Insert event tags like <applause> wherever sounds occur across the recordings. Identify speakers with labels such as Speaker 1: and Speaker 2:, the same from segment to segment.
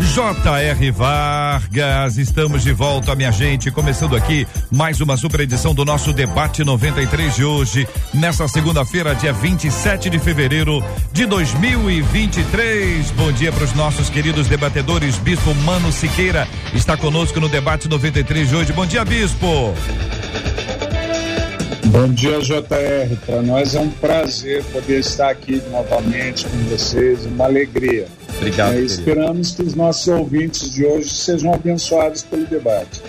Speaker 1: J.R. Vargas, estamos de volta, minha gente. Começando aqui mais uma super edição do nosso Debate 93 de hoje, nessa segunda-feira, dia 27 de fevereiro de 2023. Bom dia para os nossos queridos debatedores. Bispo Mano Siqueira está conosco no Debate 93 de hoje. Bom dia, Bispo.
Speaker 2: Bom dia, JR. Para nós é um prazer poder estar aqui novamente com vocês, uma alegria.
Speaker 1: Obrigado. É,
Speaker 2: esperamos que os nossos ouvintes de hoje sejam abençoados pelo debate.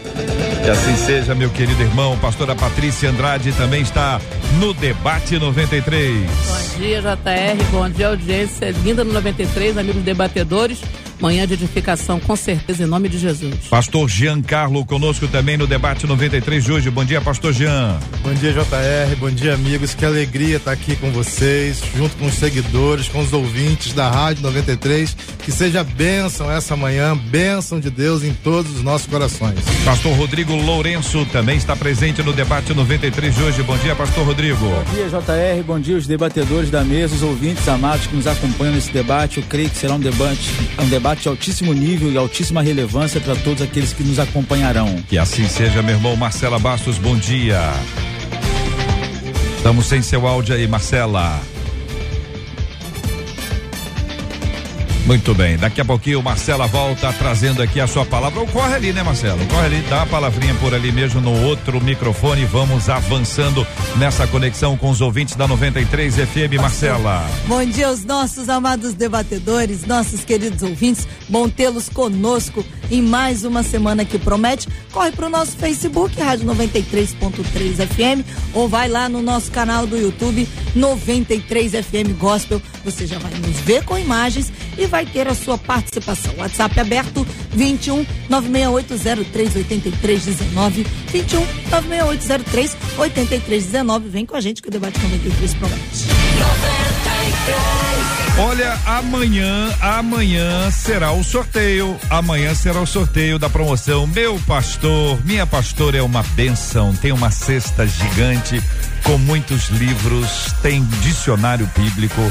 Speaker 1: Que assim seja, meu querido irmão. Pastora Patrícia Andrade também está no Debate 93.
Speaker 3: Bom dia, JR. Bom dia, audiência linda no 93, amigos debatedores. Manhã de edificação, com certeza, em nome de Jesus.
Speaker 1: Pastor Giancarlo conosco também no debate 93 de hoje. Bom dia, Pastor Jean.
Speaker 4: Bom dia, JR. Bom dia, amigos. Que alegria estar aqui com vocês, junto com os seguidores, com os ouvintes da Rádio 93. Que seja bênção essa manhã, bênção de Deus em todos os nossos corações.
Speaker 1: Pastor Rodrigo Lourenço também está presente no debate 93 de hoje. Bom dia, Pastor Rodrigo.
Speaker 5: Bom dia, JR. Bom dia, os debatedores da mesa, os ouvintes amados que nos acompanham nesse debate. Eu creio que será um debate, um debate debate de altíssimo nível e altíssima relevância para todos aqueles que nos acompanharão.
Speaker 1: Que assim seja, meu irmão Marcela Bastos, bom dia. Estamos sem seu áudio aí, Marcela. Muito bem, daqui a pouquinho Marcela volta trazendo aqui a sua palavra. Corre ali, né, Marcelo? Corre ali, dá a palavrinha por ali mesmo no outro microfone. Vamos avançando nessa conexão com os ouvintes da 93 FM, Marcela.
Speaker 6: Bom dia aos nossos amados debatedores, nossos queridos ouvintes. Bom tê-los conosco em mais uma semana que promete. Corre para o nosso Facebook, Rádio 93.3 FM, ou vai lá no nosso canal do YouTube, 93 FM Gospel. Você já vai nos ver com imagens e vai ter a sua participação. WhatsApp aberto 21 96803 8319 21 96803 8319. Vem com a gente que o debate 93 promete. 93.
Speaker 1: Olha, amanhã, amanhã será o sorteio. Amanhã será o sorteio da promoção Meu Pastor, Minha Pastora é uma benção. Tem uma cesta gigante com muitos livros, tem dicionário bíblico,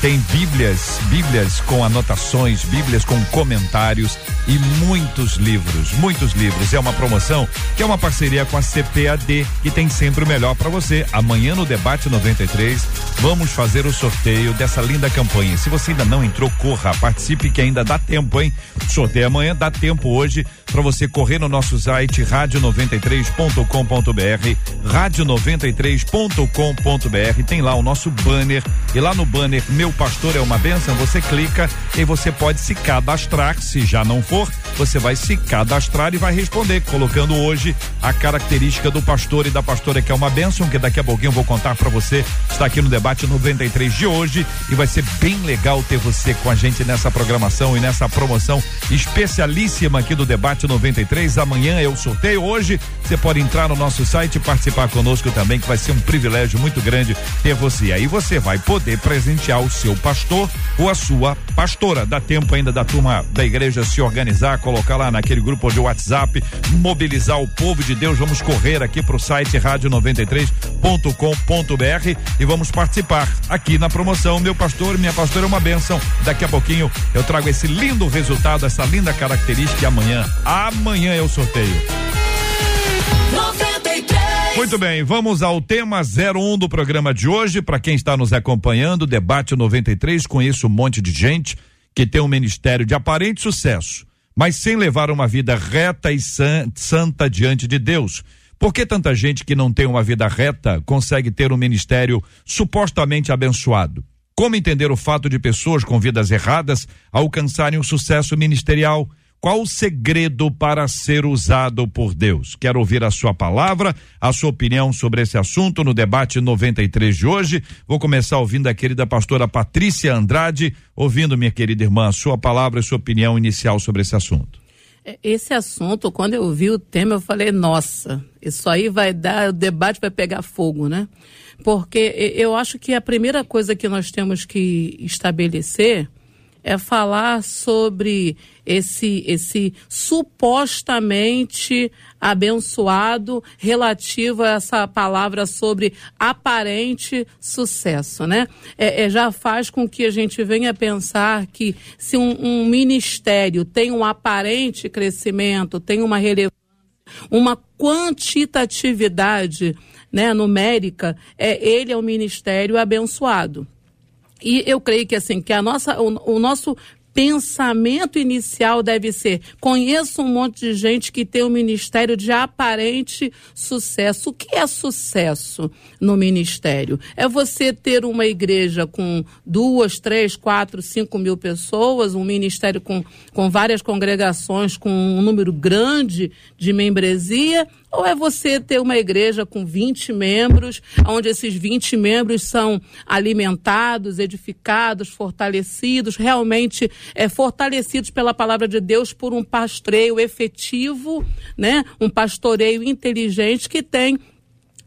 Speaker 1: tem bíblias, bíblias com anotações, bíblias com comentários e muitos livros, muitos livros. É uma promoção que é uma parceria com a CPAD, que tem sempre o melhor para você. Amanhã no debate 93, vamos fazer o sorteio dessa linda campanha. Se você ainda não entrou, corra, participe que ainda dá tempo, hein? Sorteio amanhã, dá tempo hoje para você correr no nosso site rádio93.com.br, rádio93.com.br. Tem lá o nosso banner e lá no banner Meu Pastor é uma benção, você clica e você pode se cadastrar, se já não for, você vai se cadastrar e vai responder colocando hoje a característica do pastor e da pastora que é uma benção, que daqui a pouquinho eu vou contar para você. Está aqui no debate 93 de hoje e vai ser bem legal ter você com a gente nessa programação e nessa promoção especialíssima aqui do debate Debate 93. Amanhã é o sorteio. Hoje você pode entrar no nosso site e participar conosco também, que vai ser um privilégio muito grande ter você. Aí você vai poder presentear o seu pastor ou a sua pastora. Dá tempo ainda da turma da igreja se organizar, colocar lá naquele grupo de WhatsApp, mobilizar o povo de Deus. Vamos correr aqui para o site rádio93.com.br e vamos participar aqui na promoção. Meu pastor, minha pastora é uma bênção. Daqui a pouquinho eu trago esse lindo resultado, essa linda característica e amanhã Amanhã é o sorteio. 93. Muito bem, vamos ao tema 01 do programa de hoje. Para quem está nos acompanhando, debate 93. Conheço um monte de gente que tem um ministério de aparente sucesso, mas sem levar uma vida reta e santa diante de Deus. Por que tanta gente que não tem uma vida reta consegue ter um ministério supostamente abençoado? Como entender o fato de pessoas com vidas erradas alcançarem o sucesso ministerial? Qual o segredo para ser usado por Deus? Quero ouvir a sua palavra, a sua opinião sobre esse assunto no debate 93 de hoje. Vou começar ouvindo a querida pastora Patrícia Andrade, ouvindo minha querida irmã a sua palavra e sua opinião inicial sobre esse assunto.
Speaker 3: É, esse assunto, quando eu vi o tema, eu falei, nossa, isso aí vai dar, o debate vai pegar fogo, né? Porque eu acho que a primeira coisa que nós temos que estabelecer é falar sobre esse, esse supostamente abençoado relativo a essa palavra sobre aparente sucesso, né? É, é, já faz com que a gente venha pensar que se um, um ministério tem um aparente crescimento, tem uma relevância, uma quantitatividade né, numérica, é, ele é um ministério abençoado. E eu creio que assim, que a nossa, o, o nosso pensamento inicial deve ser: conheço um monte de gente que tem um ministério de aparente sucesso. O que é sucesso no ministério? É você ter uma igreja com duas, três, quatro, cinco mil pessoas, um ministério com, com várias congregações, com um número grande de membresia, ou é você ter uma igreja com 20 membros, onde esses 20 membros são alimentados, edificados, fortalecidos, realmente é, fortalecidos pela palavra de Deus por um pastoreio efetivo, né? um pastoreio inteligente que tem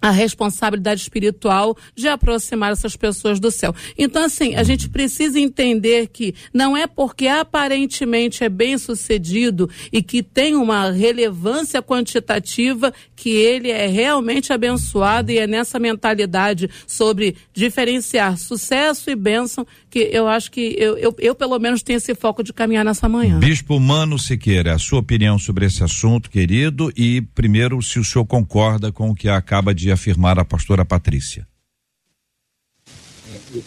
Speaker 3: a responsabilidade espiritual de aproximar essas pessoas do céu. Então, assim, a gente precisa entender que não é porque aparentemente é bem sucedido e que tem uma relevância quantitativa que ele é realmente abençoado e é nessa mentalidade sobre diferenciar sucesso e bênção que eu acho que eu, eu, eu pelo menos tenho esse foco de caminhar nessa manhã.
Speaker 1: Bispo Mano Siqueira, a sua opinião sobre esse assunto, querido, e primeiro se o senhor concorda com o que acaba de afirmar a pastora Patrícia.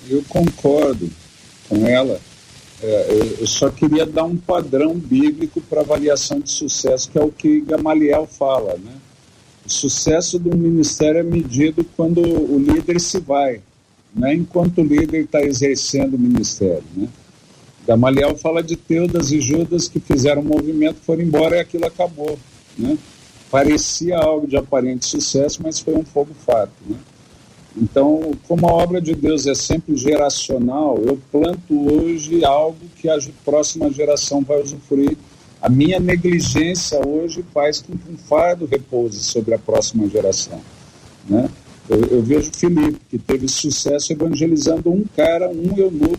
Speaker 2: Eu concordo com ela. É, eu só queria dar um padrão bíblico para avaliação de sucesso, que é o que Gamaliel fala, né? O sucesso do ministério é medido quando o líder se vai, né? enquanto o líder está exercendo o ministério. Né? Gamaliel fala de Teudas e Judas que fizeram um movimento, foram embora e aquilo acabou. Né? Parecia algo de aparente sucesso, mas foi um fogo fato. Né? Então, como a obra de Deus é sempre geracional, eu planto hoje algo que a próxima geração vai usufruir. A minha negligência hoje faz com que um fardo repouse sobre a próxima geração. Né? Eu, eu vejo Felipe, que teve sucesso evangelizando um cara, um eunuco,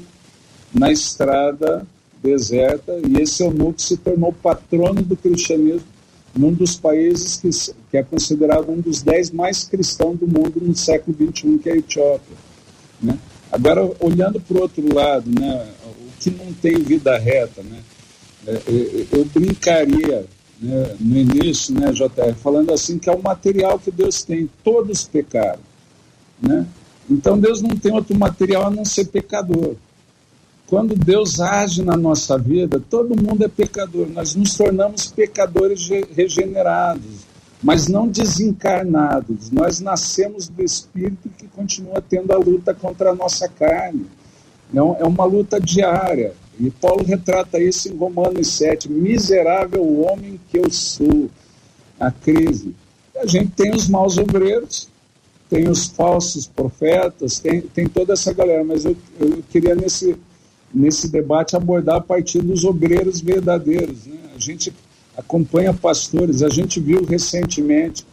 Speaker 2: na estrada deserta, e esse eunuco se tornou patrono do cristianismo num dos países que, que é considerado um dos dez mais cristãos do mundo no século XXI, que é a Etiópia. Né? Agora, olhando para o outro lado, né, o que não tem vida reta, né, é, é, eu brincaria né, no início, né, JR, falando assim que é o material que Deus tem, todos pecaram. Né? Então Deus não tem outro material a não ser pecador. Quando Deus age na nossa vida, todo mundo é pecador. Nós nos tornamos pecadores regenerados, mas não desencarnados. Nós nascemos do Espírito que continua tendo a luta contra a nossa carne. Não, é uma luta diária. E Paulo retrata isso em Romanos 7. Miserável homem que eu sou. A crise. A gente tem os maus obreiros, tem os falsos profetas, tem, tem toda essa galera, mas eu, eu queria nesse nesse debate abordar a partir dos obreiros verdadeiros. Né? A gente acompanha pastores, a gente viu recentemente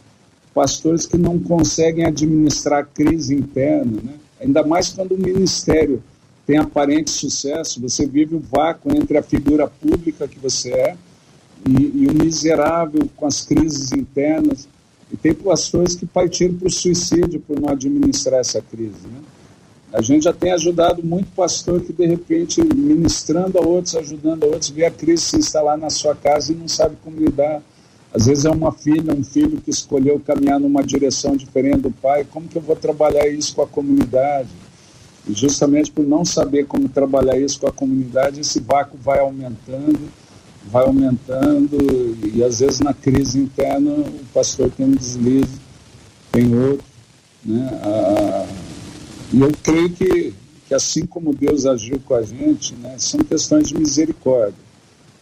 Speaker 2: pastores que não conseguem administrar a crise interna, né? ainda mais quando o ministério tem aparente sucesso, você vive o vácuo entre a figura pública que você é e, e o miserável com as crises internas. E tem pastores que partiram para o suicídio por não administrar essa crise. Né? A gente já tem ajudado muito pastor que, de repente, ministrando a outros, ajudando a outros, vê a crise se instalar na sua casa e não sabe como lidar. Às vezes é uma filha, um filho que escolheu caminhar numa direção diferente do pai. Como que eu vou trabalhar isso com a comunidade? E justamente por não saber como trabalhar isso com a comunidade, esse vácuo vai aumentando, vai aumentando, e às vezes na crise interna o pastor tem um deslize, tem outro. Né? A, e eu creio que, que assim como Deus agiu com a gente, né, são questões de misericórdia.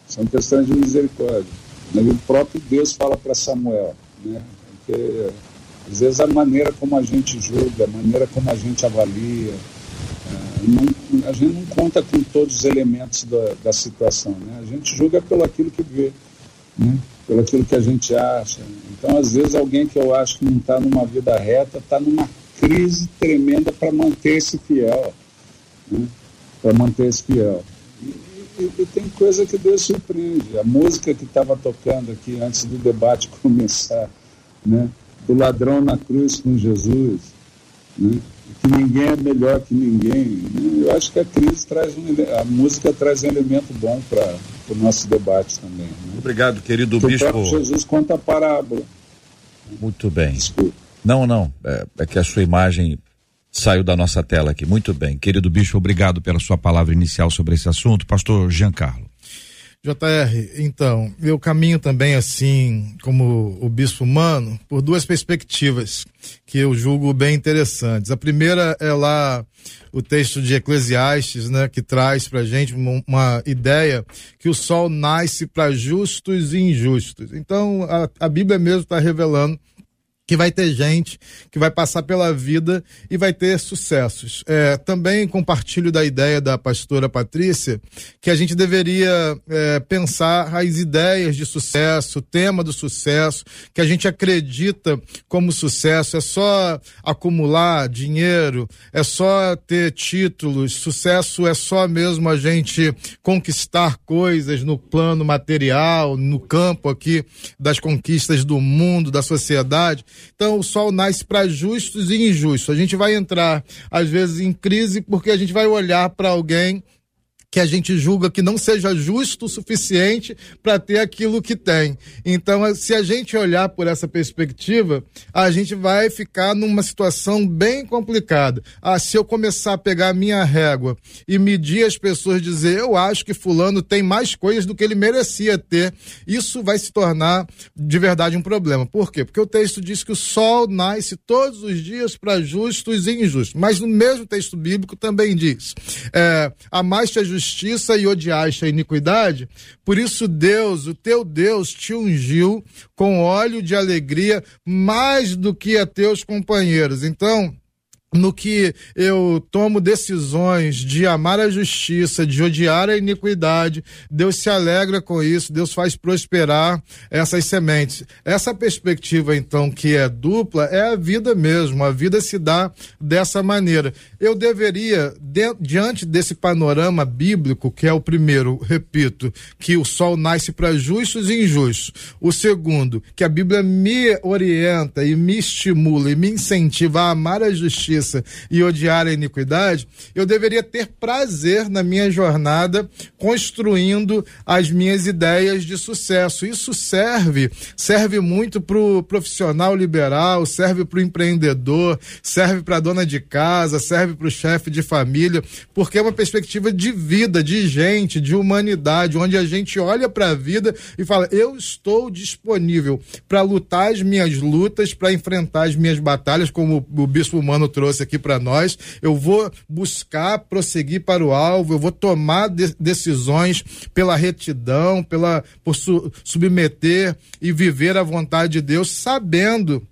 Speaker 2: São questões de misericórdia. O próprio Deus fala para Samuel, né, às vezes a maneira como a gente julga, a maneira como a gente avalia, é, não, a gente não conta com todos os elementos da, da situação. Né? A gente julga pelo aquilo que vê. né? pelo aquilo que a gente acha. Então, às vezes, alguém que eu acho que não está numa vida reta está numa crise tremenda para manter-se fiel. Né? Para manter-se fiel. E, e, e, tem coisa que Deus surpreende. A música que estava tocando aqui antes do debate <laughs> começar, né? do ladrão na cruz com Jesus, né? que ninguém é melhor que ninguém. Né? Eu acho que a crise traz um, a música traz um elemento bom para o nosso debate também. Né?
Speaker 1: Obrigado, querido que bispo.
Speaker 2: O Jesus conta a parábola.
Speaker 1: Muito bem. Desculpa. Não, não. É, é, que a sua imagem saiu da nossa tela aqui. Muito bem. Querido bispo, obrigado pela sua palavra inicial sobre esse assunto. Pastor Giancarlo.
Speaker 4: JR, então, eu caminho também assim, como o bispo humano, por duas perspectivas que eu julgo bem interessantes. A primeira é lá o texto de Eclesiastes, né, que traz pra gente uma, uma ideia que o sol nasce para justos e injustos. Então, a, a Bíblia mesmo está revelando que vai ter gente que vai passar pela vida e vai ter sucessos. É, também compartilho da ideia da pastora Patrícia que a gente deveria é, pensar as ideias de sucesso, o tema do sucesso, que a gente acredita como sucesso é só acumular dinheiro, é só ter títulos, sucesso é só mesmo a gente conquistar coisas no plano material, no campo aqui das conquistas do mundo, da sociedade. Então o sol nasce para justos e injustos. A gente vai entrar, às vezes, em crise porque a gente vai olhar para alguém que a gente julga que não seja justo o suficiente para ter aquilo que tem. Então, se a gente olhar por essa perspectiva, a gente vai ficar numa situação bem complicada. Ah, se eu começar a pegar a minha régua e medir as pessoas, dizer eu acho que fulano tem mais coisas do que ele merecia ter, isso vai se tornar de verdade um problema. Por quê? Porque o texto diz que o sol nasce todos os dias para justos e injustos. Mas no mesmo texto bíblico também diz: é, a mais te justiça e odiaste a iniquidade, por isso Deus, o teu Deus, te ungiu com óleo de alegria mais do que a teus companheiros. Então, no que eu tomo decisões de amar a justiça, de odiar a iniquidade, Deus se alegra com isso, Deus faz prosperar essas sementes. Essa perspectiva, então, que é dupla, é a vida mesmo, a vida se dá dessa maneira. Eu deveria, de, diante desse panorama bíblico, que é o primeiro, repito, que o sol nasce para justos e injustos. O segundo, que a Bíblia me orienta e me estimula e me incentiva a amar a justiça justiça e odiar a iniquidade, eu deveria ter prazer na minha jornada construindo as minhas ideias de sucesso. Isso serve, serve muito para o profissional liberal, serve para o empreendedor, serve para a dona de casa, serve para o chefe de família, porque é uma perspectiva de vida, de gente, de humanidade, onde a gente olha para a vida e fala: eu estou disponível para lutar as minhas lutas, para enfrentar as minhas batalhas, como o bispo humano trouxe trouxe aqui para nós. Eu vou buscar prosseguir para o alvo, eu vou tomar de decisões pela retidão, pela por su submeter e viver a vontade de Deus, sabendo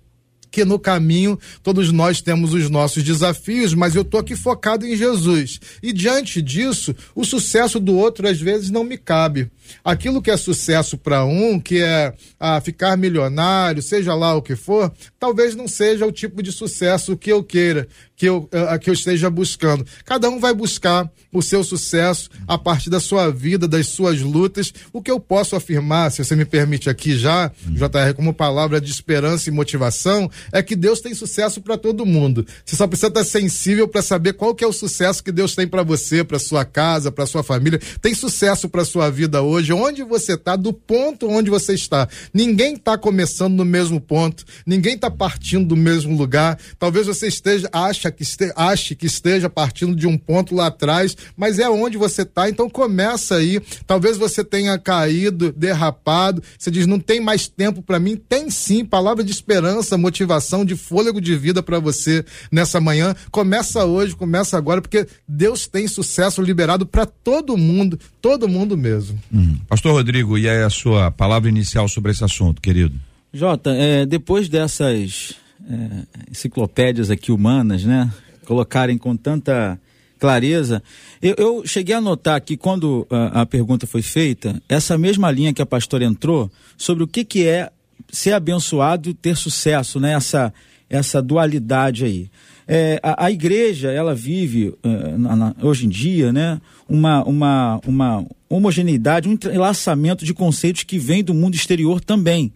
Speaker 4: que no caminho todos nós temos os nossos desafios, mas eu tô aqui focado em Jesus. E diante disso, o sucesso do outro às vezes não me cabe. Aquilo que é sucesso para um, que é ah, ficar milionário, seja lá o que for, talvez não seja o tipo de sucesso que eu queira, que eu, a, que eu esteja buscando. Cada um vai buscar o seu sucesso a partir da sua vida, das suas lutas. O que eu posso afirmar, se você me permite aqui já. JR, como palavra de esperança e motivação, é que Deus tem sucesso para todo mundo. Você só precisa estar sensível para saber qual que é o sucesso que Deus tem para você, para sua casa, para sua família. Tem sucesso para sua vida hoje, onde você está, do ponto onde você está. Ninguém está começando no mesmo ponto, ninguém está partindo do mesmo lugar. Talvez você esteja acha que este, ache que esteja partindo de um ponto lá atrás, mas é onde você está. Então começa aí. Talvez você tenha caído, derrapado. Você diz não tem mais tempo para mim. Tem sim. Palavra de esperança, motivação motivação, de fôlego de vida para você nessa manhã. Começa hoje, começa agora, porque Deus tem sucesso liberado para todo mundo, todo mundo mesmo.
Speaker 1: Hum. Pastor Rodrigo, e aí a sua palavra inicial sobre esse assunto, querido?
Speaker 5: Jota, é, depois dessas é, enciclopédias aqui humanas, né, colocarem com tanta clareza. Eu, eu, cheguei a notar que quando a, a, pergunta foi feita, essa mesma linha que a pastora entrou sobre o que, que é ser abençoado e ter sucesso, né? Essa, essa dualidade aí. É, a, a, igreja, ela vive, uh, na, na, hoje em dia, né? Uma, uma, uma homogeneidade, um entrelaçamento de conceitos que vem do mundo exterior também.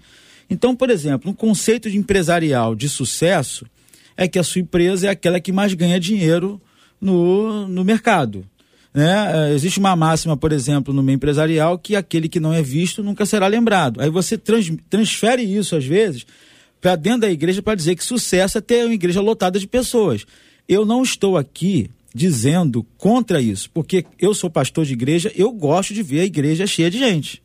Speaker 5: Então, por exemplo, um conceito de empresarial de sucesso é que a sua empresa é aquela que mais ganha dinheiro no, no mercado. Né? É, existe uma máxima, por exemplo, no meio empresarial, que aquele que não é visto nunca será lembrado. Aí você trans, transfere isso, às vezes, para dentro da igreja para dizer que sucesso é ter uma igreja lotada de pessoas. Eu não estou aqui dizendo contra isso, porque eu sou pastor de igreja, eu gosto de ver a igreja cheia de gente.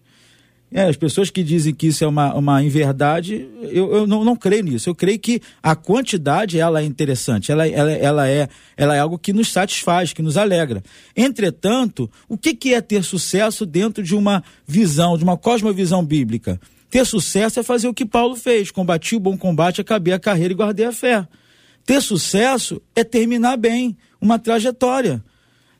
Speaker 5: É, as pessoas que dizem que isso é uma, uma inverdade, eu, eu não, não creio nisso. Eu creio que a quantidade ela é interessante, ela, ela, ela, é, ela é algo que nos satisfaz, que nos alegra. Entretanto, o que, que é ter sucesso dentro de uma visão, de uma cosmovisão bíblica? Ter sucesso é fazer o que Paulo fez: combati o bom combate, acabei a carreira e guardei a fé. Ter sucesso é terminar bem uma trajetória.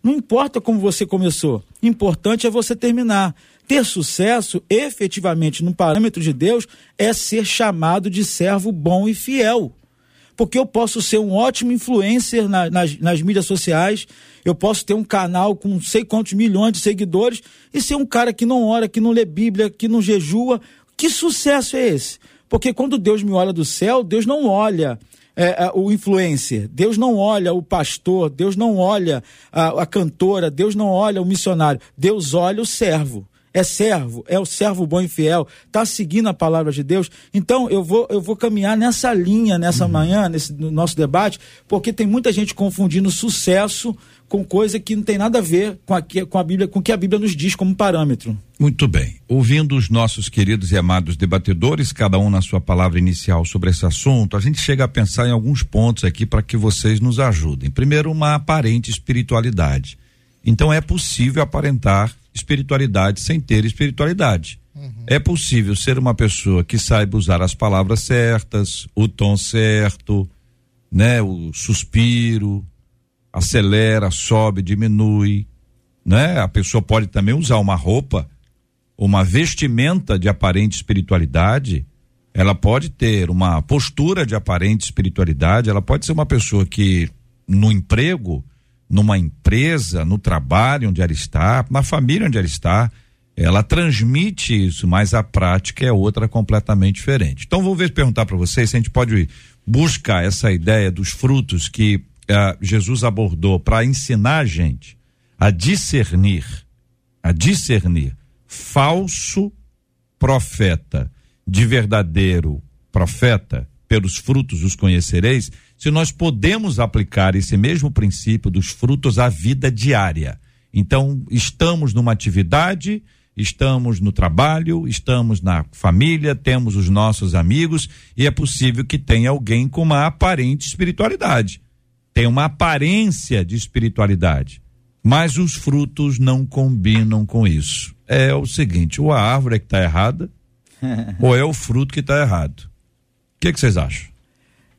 Speaker 5: Não importa como você começou, importante é você terminar. Ter sucesso, efetivamente, no parâmetro de Deus, é ser chamado de servo bom e fiel. Porque eu posso ser um ótimo influencer na, nas, nas mídias sociais, eu posso ter um canal com não sei quantos milhões de seguidores e ser um cara que não ora, que não lê Bíblia, que não jejua. Que sucesso é esse? Porque quando Deus me olha do céu, Deus não olha é, é, o influencer, Deus não olha o pastor, Deus não olha a, a cantora, Deus não olha o missionário, Deus olha o servo é servo, é o servo bom e fiel, está seguindo a palavra de Deus. Então eu vou, eu vou caminhar nessa linha, nessa uhum. manhã, nesse no nosso debate, porque tem muita gente confundindo sucesso com coisa que não tem nada a ver com a, com a Bíblia, com o que a Bíblia nos diz como parâmetro.
Speaker 1: Muito bem. Ouvindo os nossos queridos e amados debatedores, cada um na sua palavra inicial sobre esse assunto, a gente chega a pensar em alguns pontos aqui para que vocês nos ajudem. Primeiro, uma aparente espiritualidade. Então é possível aparentar espiritualidade sem ter espiritualidade. Uhum. É possível ser uma pessoa que saiba usar as palavras certas, o tom certo, né, o suspiro, acelera, sobe, diminui, né? A pessoa pode também usar uma roupa, uma vestimenta de aparente espiritualidade, ela pode ter uma postura de aparente espiritualidade, ela pode ser uma pessoa que no emprego numa empresa, no trabalho onde ela está, na família onde ela está, ela transmite isso, mas a prática é outra completamente diferente. Então vou ver perguntar para vocês se a gente pode buscar essa ideia dos frutos que uh, Jesus abordou para ensinar a gente a discernir, a discernir falso profeta de verdadeiro profeta, pelos frutos os conhecereis se nós podemos aplicar esse mesmo princípio dos frutos à vida diária. Então, estamos numa atividade, estamos no trabalho, estamos na família, temos os nossos amigos e é possível que tenha alguém com uma aparente espiritualidade. Tem uma aparência de espiritualidade, mas os frutos não combinam com isso. É o seguinte, ou a árvore é que está errada, <laughs> ou é o fruto que está errado. O que, que vocês acham?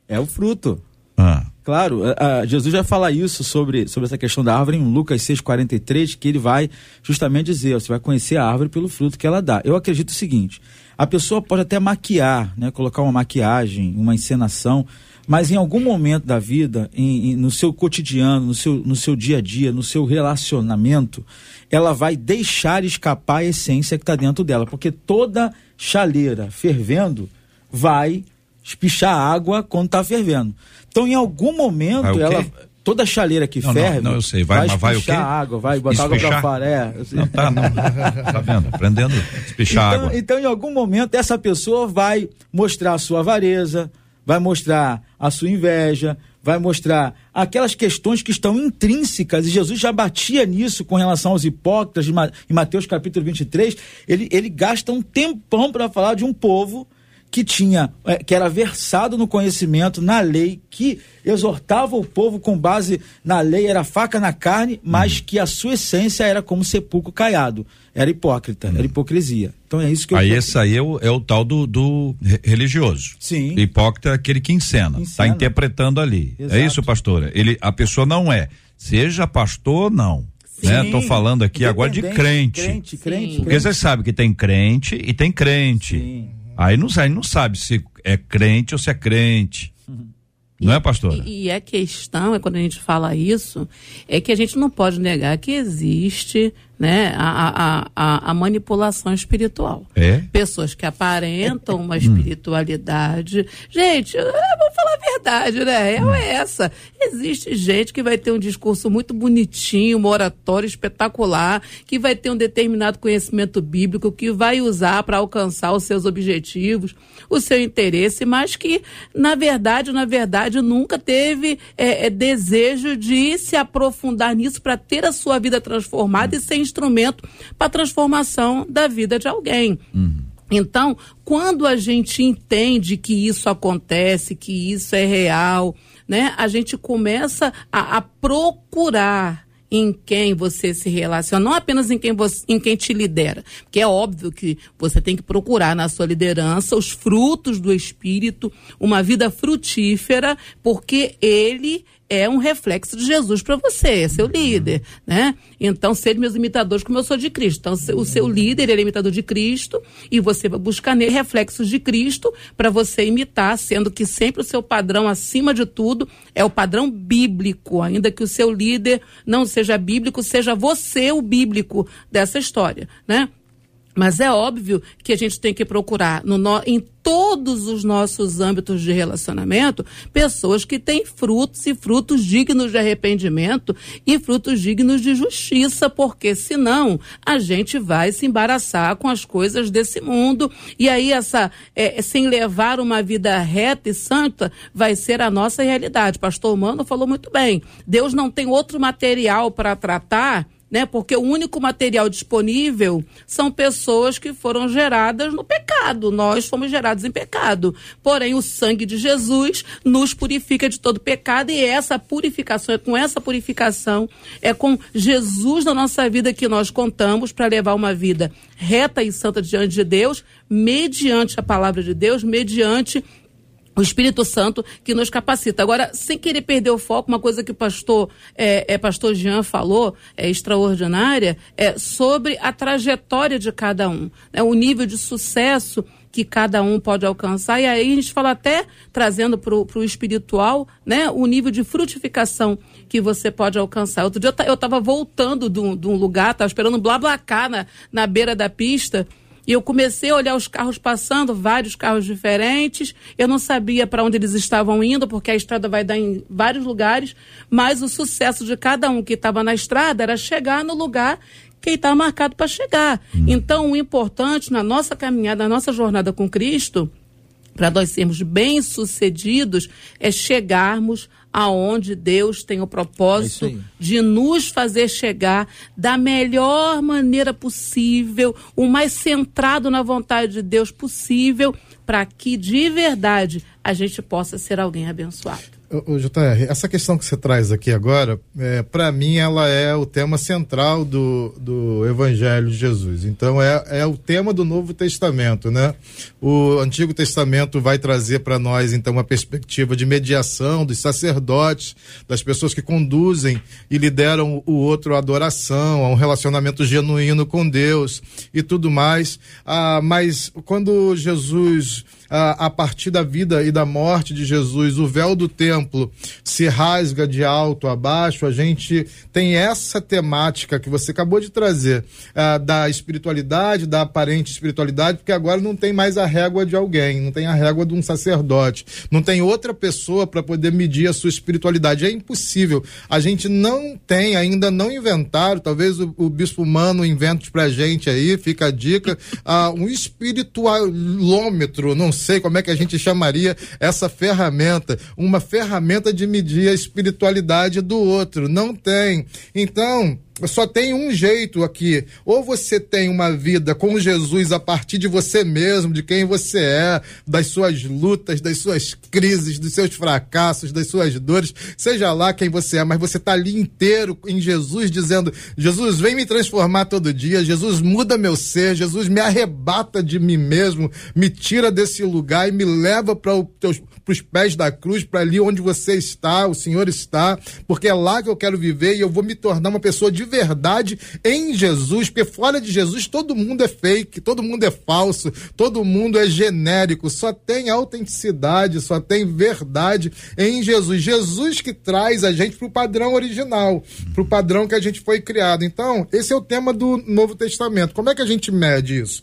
Speaker 5: É o fruto. Ah. Claro, Jesus já fala isso sobre, sobre essa questão da árvore em Lucas 6,43, que ele vai justamente dizer: você vai conhecer a árvore pelo fruto que ela dá. Eu acredito o seguinte: a pessoa pode até maquiar, né, colocar uma maquiagem, uma encenação, mas em algum momento da vida, em, em, no seu cotidiano, no seu, no seu dia a dia, no seu relacionamento, ela vai deixar escapar a essência que está dentro dela, porque toda chaleira fervendo vai espichar água quando está fervendo. Então, em algum momento, ela toda chaleira que
Speaker 1: não,
Speaker 5: ferve.
Speaker 1: Não, não, eu sei, vai,
Speaker 5: vai
Speaker 1: vai o quê?
Speaker 5: água, vai botar Espichar? água pra fora. É.
Speaker 1: Não, tá, não. tá vendo? Aprendendo espichar
Speaker 5: então,
Speaker 1: água.
Speaker 5: Então, em algum momento, essa pessoa vai mostrar a sua avareza, vai mostrar a sua inveja, vai mostrar aquelas questões que estão intrínsecas, e Jesus já batia nisso com relação aos hipócritas, em Mateus capítulo 23. Ele, ele gasta um tempão para falar de um povo que tinha, é, que era versado no conhecimento, na lei, que exortava o povo com base na lei, era faca na carne, mas uhum. que a sua essência era como sepulcro caiado. Era hipócrita, uhum. era hipocrisia. Então é isso que eu
Speaker 1: Aí esse aí é o, é o tal do, do, religioso.
Speaker 5: Sim.
Speaker 1: Hipócrita é aquele que encena, está interpretando ali. É Exato. É isso, pastora? Ele, a pessoa não é Seja pastor, não. Né? Tô falando aqui agora de crente.
Speaker 5: Crente, crente.
Speaker 1: Porque você sabe que tem crente e tem crente.
Speaker 5: Sim.
Speaker 1: Aí não, aí não sabe se é crente ou se é crente. Não é, pastor?
Speaker 3: E, e a questão é quando a gente fala isso, é que a gente não pode negar que existe né, a, a, a, manipulação espiritual.
Speaker 1: É?
Speaker 3: Pessoas que aparentam uma espiritualidade. Gente, vou falar a verdade, né? Real é essa. Existe gente que vai ter um discurso muito bonitinho, uma oratória espetacular, que vai ter um determinado conhecimento bíblico, que vai usar para alcançar os seus objetivos, o seu interesse, mas que, na verdade, na verdade, nunca teve é, é, desejo de se aprofundar nisso para ter a sua vida transformada e ser instrumento para a transformação da vida de alguém. Então, quando a gente entende que isso acontece, que isso é real, né, a gente começa a, a procurar em quem você se relaciona, não apenas em quem, você, em quem te lidera, porque é óbvio que você tem que procurar na sua liderança os frutos do Espírito, uma vida frutífera, porque ele é um reflexo de Jesus para você, é seu líder, né? Então, sede meus imitadores como eu sou de Cristo. Então, o seu líder, ele é imitador de Cristo e você vai buscar nele reflexos de Cristo para você imitar, sendo que sempre o seu padrão, acima de tudo, é o padrão bíblico, ainda que o seu líder não seja bíblico, seja você o bíblico dessa história, né? Mas é óbvio que a gente tem que procurar no no- em todos os nossos âmbitos de relacionamento pessoas que têm frutos e frutos dignos de arrependimento e frutos dignos de justiça, porque senão a gente vai se embaraçar com as coisas desse mundo e aí essa é, sem levar uma vida reta e santa vai ser a nossa realidade. Pastor Mano falou muito bem. Deus não tem outro material para tratar né? Porque o único material disponível são pessoas que foram geradas no pecado. Nós fomos gerados em pecado. Porém, o sangue de Jesus nos purifica de todo pecado e essa purificação, é com essa purificação, é com Jesus na nossa vida que nós contamos para levar uma vida reta e santa diante de Deus, mediante a palavra de Deus, mediante o Espírito Santo que nos capacita. Agora, sem querer perder o foco, uma coisa que o pastor, é, é, pastor Jean falou, é extraordinária, é sobre a trajetória de cada um, né, o nível de sucesso que cada um pode alcançar. E aí a gente fala até, trazendo para o espiritual, né, o nível de frutificação que você pode alcançar. Outro dia eu ta- eu estava voltando de um, lugar, estava esperando um blablacar na, na beira da pista, e eu comecei a olhar os carros passando, vários carros diferentes. Eu não sabia para onde eles estavam indo, porque a estrada vai dar em vários lugares. Mas o sucesso de cada um que estava na estrada era chegar no lugar que estava marcado para chegar. Então, o importante na nossa caminhada, na nossa jornada com Cristo, para nós sermos bem-sucedidos, é chegarmos aonde Deus tem o propósito
Speaker 5: É
Speaker 3: de nos fazer chegar da melhor maneira possível, o mais centrado na vontade de Deus possível, para que de verdade a gente possa ser alguém abençoado.
Speaker 4: Ô, JR, essa questão que você traz aqui agora, é, para mim, ela é o tema central do, do Evangelho de Jesus. Então, é, é o tema do Novo Testamento, né? O Antigo Testamento vai trazer para nós, então, uma perspectiva de mediação dos sacerdotes, das pessoas que conduzem e lideram o outro à adoração, a um relacionamento genuíno com Deus e tudo mais. Ah, mas quando Jesus a, a partir da vida e da morte de Jesus, o véu do templo se rasga de alto a baixo, a gente tem essa temática que você acabou de trazer, ah, da espiritualidade, da aparente espiritualidade, porque agora não tem mais a régua de alguém, não tem a régua de um sacerdote, não tem outra pessoa para poder medir a sua espiritualidade. É impossível. A gente não tem, ainda não inventaram, talvez o, o bispo humano invente pra gente aí, fica a dica, ah, um espiritualômetro, não sei como é que a gente chamaria essa ferramenta, uma ferramenta de medir a espiritualidade do outro. Não tem. Então, só tem um jeito aqui. Ou você tem uma vida com Jesus a partir de você mesmo, de quem você é, das suas lutas, das suas crises, dos seus fracassos, das suas dores, seja lá quem você é, mas você está ali inteiro em Jesus, dizendo: Jesus, vem me transformar todo dia, Jesus muda meu ser, Jesus me arrebata de mim mesmo, me tira desse lugar e me leva para os pés da cruz, para ali onde você está, o Senhor está, porque é lá que eu quero viver e eu vou me tornar uma pessoa de verdade em Jesus, porque fora de Jesus todo mundo é fake, todo mundo é falso, todo mundo é genérico, só tem autenticidade, só tem verdade em Jesus. Jesus que traz a gente para o padrão original, para o padrão que a gente foi criado. Então, esse é o tema do Novo Testamento. Como é que a gente mede isso?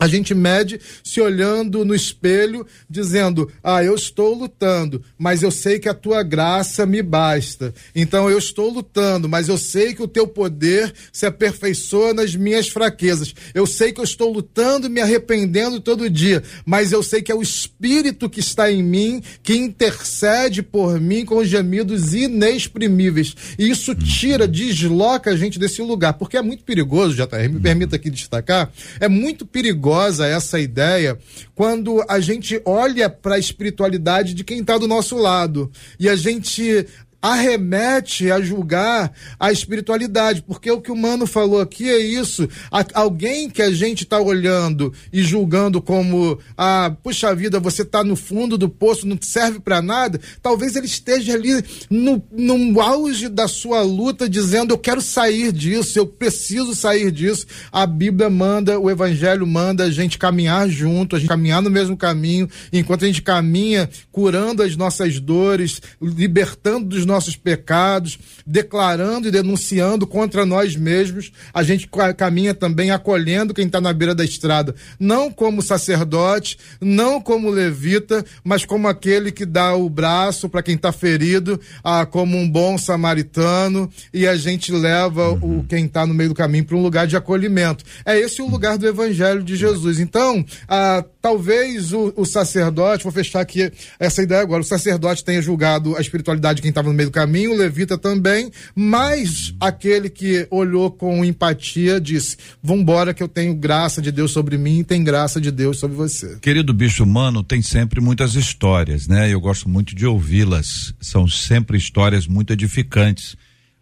Speaker 4: A gente mede se olhando no espelho, dizendo: Ah, eu estou lutando, mas eu sei que a tua graça me basta. Então eu estou lutando, mas eu sei que o teu poder se aperfeiçoa nas minhas fraquezas. Eu sei que eu estou lutando e me arrependendo todo dia, mas eu sei que é o Espírito que está em mim que intercede por mim com gemidos inexprimíveis. E isso tira, desloca a gente desse lugar, porque é muito perigoso, já me permita aqui destacar, é muito perigoso perigosa essa ideia quando a gente olha para a espiritualidade de quem está do nosso lado. E a gente arremete a julgar a espiritualidade, porque o que o Mano falou aqui é isso. alguém que a gente está olhando e julgando como, ah, puxa vida, você está no fundo do poço, não serve para nada, talvez ele esteja ali no, no auge da sua luta, dizendo: Eu quero sair disso, eu preciso sair disso. A Bíblia manda, o Evangelho manda a gente caminhar junto, a gente caminhar no mesmo caminho, enquanto a gente caminha curando as nossas dores, libertando dos nossos pecados, declarando e denunciando contra nós mesmos. A gente caminha também acolhendo quem está na beira da estrada, não como sacerdote, não como levita, mas como aquele que dá o braço para quem está ferido, ah, como um bom samaritano, e a gente leva uhum. o quem está no meio do caminho para um lugar de acolhimento. É esse o lugar do Evangelho de Jesus. Então, ah, talvez o, o sacerdote, vou fechar aqui essa ideia agora, o sacerdote tenha julgado a espiritualidade de quem estava no meio do caminho, o levita também, mas aquele que olhou com empatia disse: Vambora, que eu tenho graça de Deus sobre mim e tem graça de Deus sobre você.
Speaker 1: Querido bicho humano, tem sempre muitas histórias, né? Eu gosto muito de ouvi-las. São sempre histórias muito edificantes.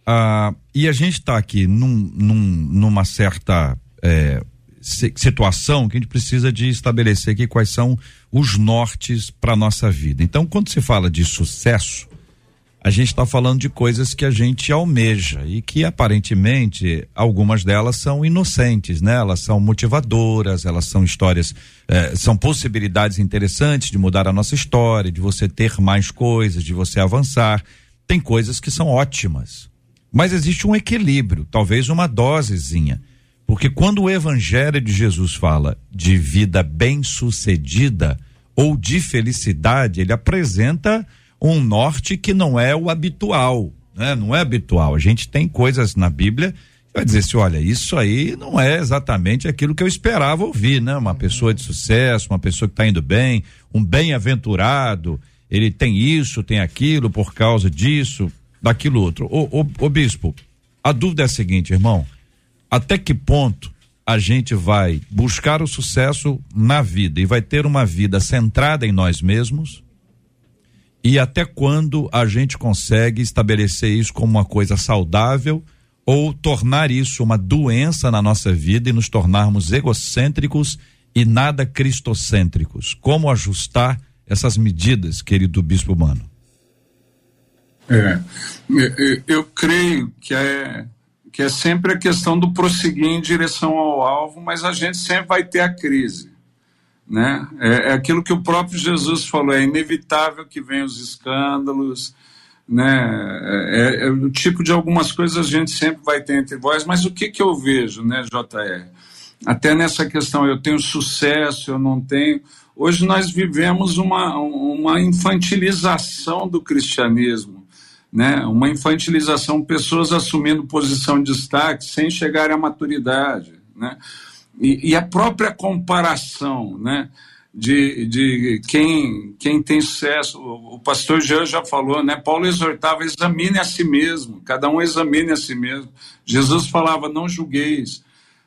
Speaker 1: Ah, e a gente está aqui num, num, numa certa. É, situação que a gente precisa de estabelecer aqui quais são os nortes para nossa vida. Então, quando se fala de sucesso, a gente está falando de coisas que a gente almeja e que aparentemente algumas delas são inocentes, né? Elas são motivadoras, elas são histórias, eh, são possibilidades interessantes de mudar a nossa história, de você ter mais coisas, de você avançar. Tem coisas que são ótimas, mas existe um equilíbrio, talvez uma dosezinha, porque quando o Evangelho de Jesus fala de vida bem sucedida ou de felicidade, ele apresenta um norte que não é o habitual, né? Não é habitual. A gente tem coisas na Bíblia que vai dizer assim, olha, isso aí não é exatamente aquilo que eu esperava ouvir, né? Uma pessoa de sucesso, uma pessoa que está indo bem, um bem-aventurado, ele tem isso, tem aquilo por causa disso, daquilo outro. O, o, o bispo, a dúvida é a seguinte, irmão, até que ponto a gente vai buscar o sucesso na vida e vai ter uma vida centrada em nós mesmos? E até quando a gente consegue estabelecer isso como uma coisa saudável ou tornar isso uma doença na nossa vida e nos tornarmos egocêntricos e nada cristocêntricos? Como ajustar essas medidas, querido bispo Mano?
Speaker 2: É, eu creio que é, que é sempre a questão do prosseguir em direção ao alvo, mas a gente sempre vai ter a crise. Né? É, é aquilo que o próprio Jesus falou: é inevitável que venham os escândalos, né? É, é, o tipo de algumas coisas a gente sempre vai ter entre vós, mas o que, que eu vejo, né, JR? Até nessa questão, eu tenho sucesso, eu não tenho. Hoje nós vivemos uma, uma infantilização do cristianismo, né? uma infantilização, pessoas assumindo posição de destaque sem chegar à maturidade. Né? E, e a própria comparação, né? de, de quem, quem tem sucesso. O, pastor Jean já falou, né? Paulo exortava, examine a si mesmo, cada um examine a si mesmo. Jesus falava, não julgueis.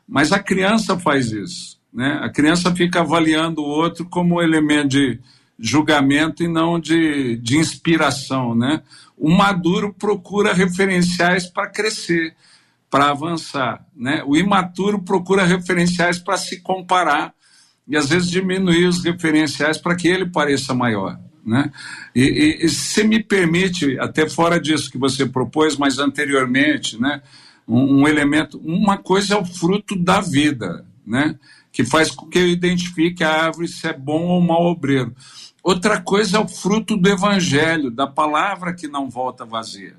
Speaker 2: Mas a criança faz isso, né? A criança fica avaliando o outro como elemento de julgamento e não de, de inspiração, né? O maduro procura referenciais para crescer, para avançar, né? O imaturo procura referenciais para se comparar e às vezes diminuir os referenciais para que ele pareça maior. Né? E, e, e, se me permite, até fora disso que você propôs, mas anteriormente, né, um, um, elemento, uma coisa é o fruto da vida, né, que faz com que eu identifique a árvore se é bom ou mau obreiro. Outra coisa é o fruto do evangelho, da palavra que não volta vazia.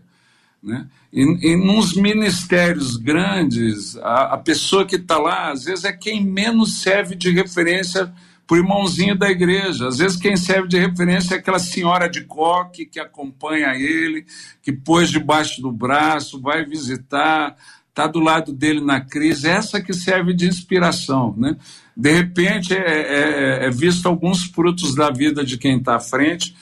Speaker 2: Né? E, e nos ministérios grandes, a, a pessoa que está lá, às vezes, é quem menos serve de referência para o irmãozinho da igreja. Às vezes, quem serve de referência é aquela senhora de coque que acompanha ele, que pôs debaixo do braço, vai visitar, está do lado dele na crise. Essa que serve de inspiração. Né? De repente, é, é, é visto alguns frutos da vida de quem está à frente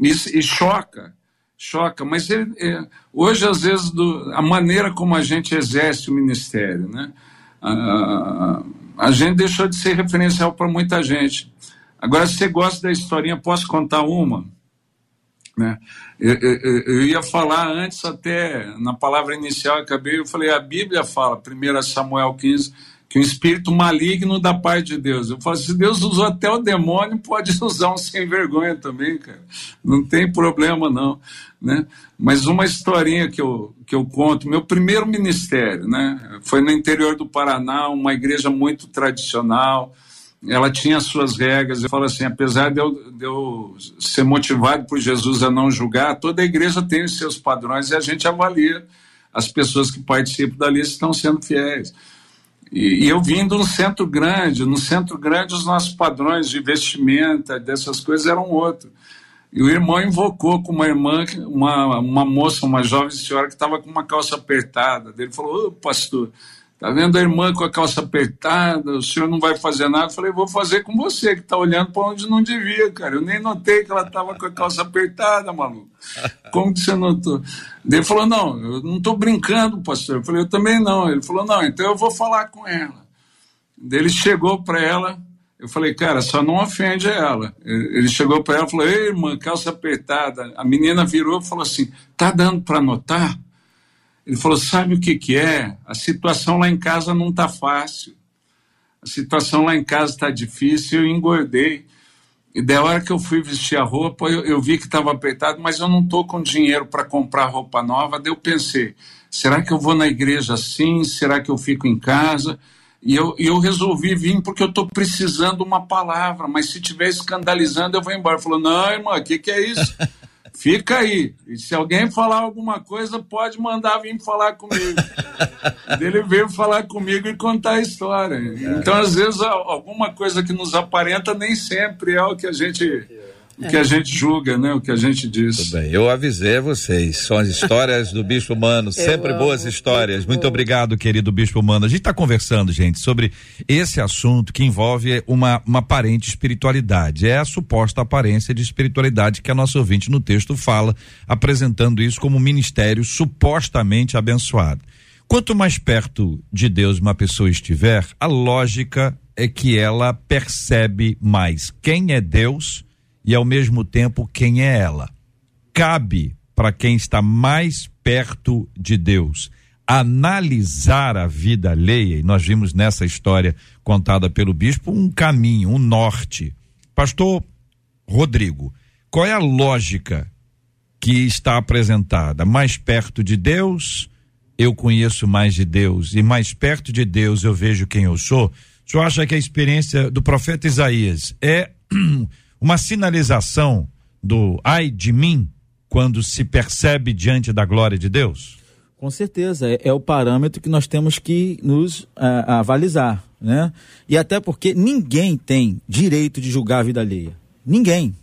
Speaker 2: e, e choca choca, mas ele, é, hoje, às vezes, do, a maneira como a gente exerce o ministério, né? A, a gente deixou de ser referencial para muita gente. Agora, se você gosta da historinha, posso contar uma? Né? Eu, eu, eu, ia falar antes, até na palavra inicial, acabei, eu falei, a Bíblia fala, 1 Samuel 15, que um espírito maligno da parte de Deus. Eu falo, se Deus usou até o demônio, pode <laughs> usar um sem vergonha também, cara. Não tem problema, não. Né? Mas uma historinha que eu, que eu conto, meu primeiro ministério, né? Foi no interior do Paraná, uma igreja muito tradicional, ela tinha suas regras. Eu falo assim, apesar de eu, de eu ser motivado por Jesus a não julgar, toda igreja tem os seus padrões e a gente avalia as pessoas que participam dali estão sendo fiéis. E, e eu vim de um centro grande, no centro grande os nossos padrões de vestimenta, dessas coisas eram outros. E o irmão invocou com uma irmã, uma, uma moça, uma jovem senhora que estava com uma calça apertada. Ele falou: Ô pastor, Tá vendo a irmã com a calça apertada? O senhor não vai fazer nada? Eu falei, vou fazer com você, que tá olhando para onde não devia, cara. Eu nem notei que ela tava com a calça apertada, maluco. <laughs> Como que você notou? Ele falou, não, eu não tô brincando, pastor. Eu falei, eu também não. Ele falou, não, então eu vou falar com ela. Ele chegou para ela, eu falei, cara, só não ofende ela. Ele chegou para ela e falou, ei, irmã, calça apertada. A menina virou e falou assim, tá dando para notar? Ele falou: sabe o que, que é? A situação lá em casa não está fácil. A situação lá em casa está difícil. Eu engordei. E da hora que eu fui vestir a roupa, eu, eu vi que estava apertado, mas eu não estou com dinheiro para comprar roupa nova. Daí eu pensei: será que eu vou na igreja assim? Será que eu fico em casa? E eu, eu resolvi vir porque eu estou precisando uma palavra, mas se estiver escandalizando, eu vou embora. Falou: não, irmã, o que, que é isso? <laughs> Fica aí. E se alguém falar alguma coisa, pode mandar vir falar comigo. <laughs> Ele veio falar comigo e contar a história. Então, às vezes, alguma coisa que nos aparenta nem sempre é o que a gente o que a gente julga, né? O que a gente diz.
Speaker 1: Tudo bem. Eu avisei a vocês. São as histórias do Bispo Mano, <laughs> sempre Eu boas amo. histórias. Muito obrigado, querido Bispo Mano. A gente está conversando, gente, sobre esse assunto que envolve uma, uma aparente espiritualidade. É a suposta aparência de espiritualidade que a nossa ouvinte no texto fala, apresentando isso como um ministério supostamente abençoado. Quanto mais perto de Deus uma pessoa estiver, a lógica é que ela percebe mais quem é Deus e ao mesmo tempo quem é ela. Cabe para quem está mais perto de Deus analisar a vida alheia, e nós vimos nessa história contada pelo bispo um caminho, um norte. Pastor Rodrigo, qual é a lógica que está apresentada? Mais perto de Deus, eu conheço mais de Deus, e mais perto de Deus eu vejo quem eu sou. O senhor acha que a experiência do profeta Isaías é <clears throat> uma sinalização do ai de mim quando se percebe diante da glória de Deus?
Speaker 5: Com certeza, é, é o parâmetro que nós temos que nos avalizar, né? E até porque ninguém tem direito de julgar a vida alheia. Ninguém.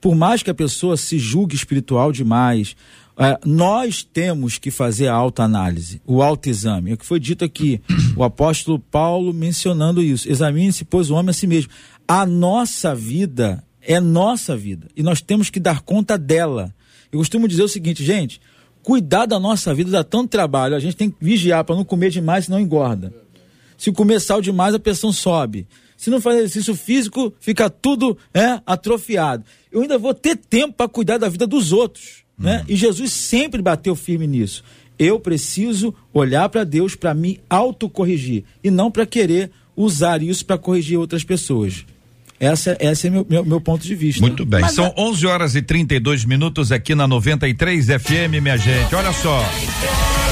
Speaker 5: por mais que a pessoa se julgue espiritual demais, é, nós temos que fazer a autoanálise, o autoexame. É o que foi dito aqui, <clears throat> o apóstolo Paulo mencionando isso. Examine-se, pois, o homem a si mesmo. A nossa vida é nossa vida e nós temos que dar conta dela. Eu costumo dizer o seguinte, gente: cuidar da nossa vida dá tanto trabalho, a gente tem que vigiar para não comer demais, senão engorda. Se comer sal demais, a pressão sobe. Se não fazer exercício físico, fica tudo é, atrofiado. Eu ainda vou ter tempo para cuidar da vida dos outros. Né? Uhum. E Jesus sempre bateu firme nisso. Eu preciso olhar para Deus para me autocorrigir e não para querer usar isso para corrigir outras pessoas. Essa, esse é meu, meu, meu, ponto de vista.
Speaker 1: Muito bem. Mas São 11 horas e 32 minutos aqui na 93 FM, minha gente. Olha só.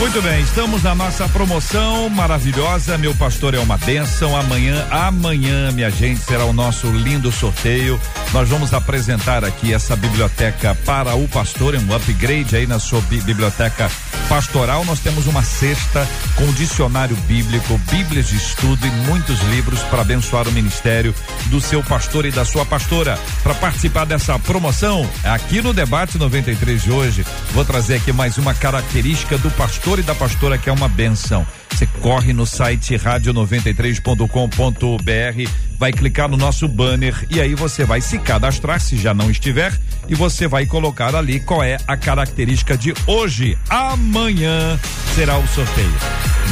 Speaker 1: Muito bem, estamos na nossa promoção maravilhosa. Meu pastor é uma bênção. Amanhã, amanhã, minha gente, será o nosso lindo sorteio. Nós vamos apresentar aqui essa biblioteca para o pastor, um upgrade aí na sua biblioteca pastoral. Nós temos uma cesta com dicionário bíblico, bíblias de estudo e muitos livros para abençoar o ministério do seu pastor e da sua pastora. Para participar dessa promoção, aqui no debate 93 de hoje, vou trazer aqui mais uma característica do pastor pastor e da pastora que é uma benção. Você corre no site rádio93.com.br, vai clicar no nosso banner e aí você vai se cadastrar se já não estiver e você vai colocar ali qual é a característica de hoje. Amanhã será o sorteio.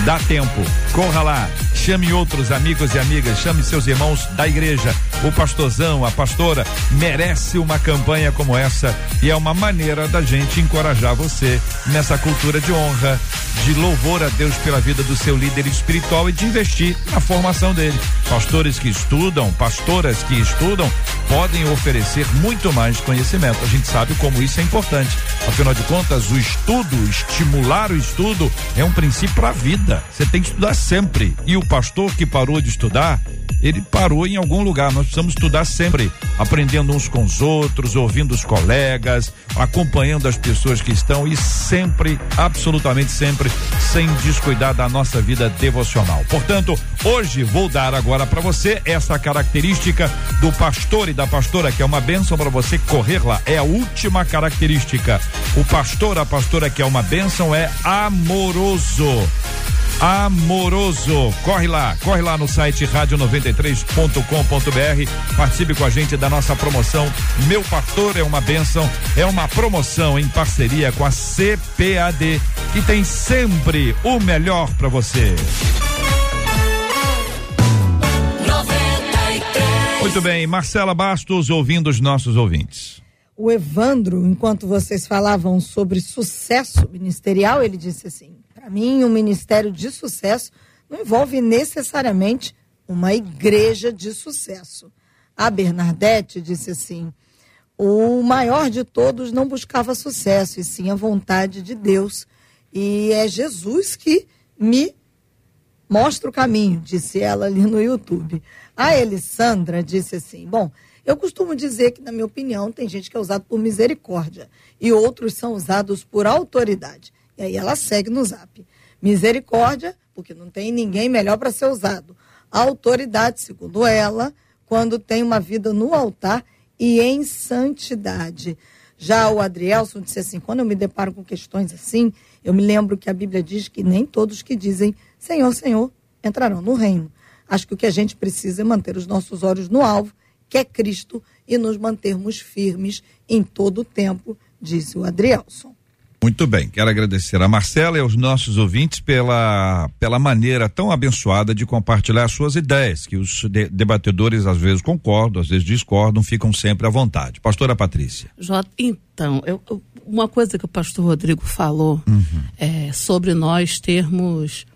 Speaker 1: Dá tempo, corra lá, chame outros amigos e amigas, chame seus irmãos da igreja. O pastorzão, a pastora merece uma campanha como essa e é uma maneira da gente encorajar você nessa cultura de honra, de louvor a Deus pela vida do seu líder espiritual e de investir na formação dele. Pastores que estudam, pastoras que estudam, podem oferecer muito mais conhecimento. A gente sabe como isso é importante. Afinal de contas, o estudo, estimular o estudo, é um princípio para a vida. Você tem que estudar sempre. E o pastor que parou de estudar, ele parou em algum lugar. Nós precisamos estudar sempre, aprendendo uns com os outros, ouvindo os colegas, acompanhando as pessoas que estão e sempre, absolutamente sempre, sem descuidar da nossa vida devocional. Portanto, hoje vou dar agora para você essa característica do pastor e da pastora, que é uma bênção para você correr lá. É a última característica. O pastor, a pastora que é uma bênção é amoroso amoroso. Corre lá, corre lá no site rádio93.com.br. Participe com a gente da nossa promoção. Meu pastor é uma benção. É uma promoção em parceria com a CPAD, que tem sempre o melhor para você. Muito bem, Marcela Bastos, ouvindo os nossos ouvintes.
Speaker 6: O Evandro, enquanto vocês falavam sobre sucesso ministerial, ele disse assim: para mim, um ministério de sucesso não envolve necessariamente uma igreja de sucesso. A Bernadette disse assim: o maior de todos não buscava sucesso, e sim a vontade de Deus. E é Jesus que me mostra o caminho, disse ela ali no YouTube. A Elisandra disse assim: Bom, eu costumo dizer que, na minha opinião, tem gente que é usado por misericórdia e outros são usados por autoridade. E aí ela segue no zap. Misericórdia, porque não tem ninguém melhor para ser usado. Autoridade, segundo ela, quando tem uma vida no altar e em santidade. Já o Adrielson disse assim: quando eu me deparo com questões assim, eu me lembro que a Bíblia diz que nem todos que dizem Senhor, Senhor entrarão no reino. Acho que o que a gente precisa é manter os nossos olhos no alvo, que é Cristo, e nos mantermos firmes em todo o tempo, disse o Adrielson.
Speaker 1: Muito bem, quero agradecer a Marcela e aos nossos ouvintes pela, pela maneira tão abençoada de compartilhar suas ideias, que os de, debatedores às vezes concordam, às vezes discordam, ficam sempre à vontade. Pastora Patrícia.
Speaker 3: Jota, então, eu, uma coisa que o pastor Rodrigo falou uhum. é sobre nós termos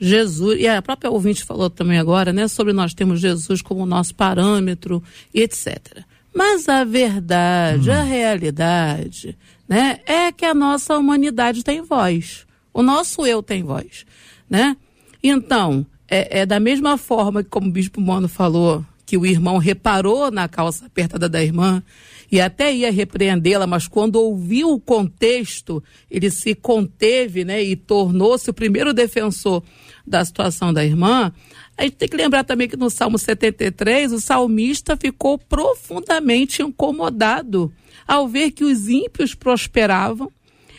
Speaker 3: Jesus, e a própria ouvinte falou também agora, né, sobre nós termos Jesus como nosso parâmetro e etc. Mas a verdade, uhum. a realidade, né, é que a nossa humanidade tem voz. O nosso eu tem voz, né? Então, é, é da mesma forma que, como o Bispo Mono falou, que o irmão reparou na calça apertada da irmã e até ia repreendê-la, mas quando ouviu o contexto, ele se conteve, né, e tornou-se o primeiro defensor da situação da irmã. A gente tem que lembrar também que no Salmo 73, o salmista ficou profundamente incomodado ao ver que os ímpios prosperavam,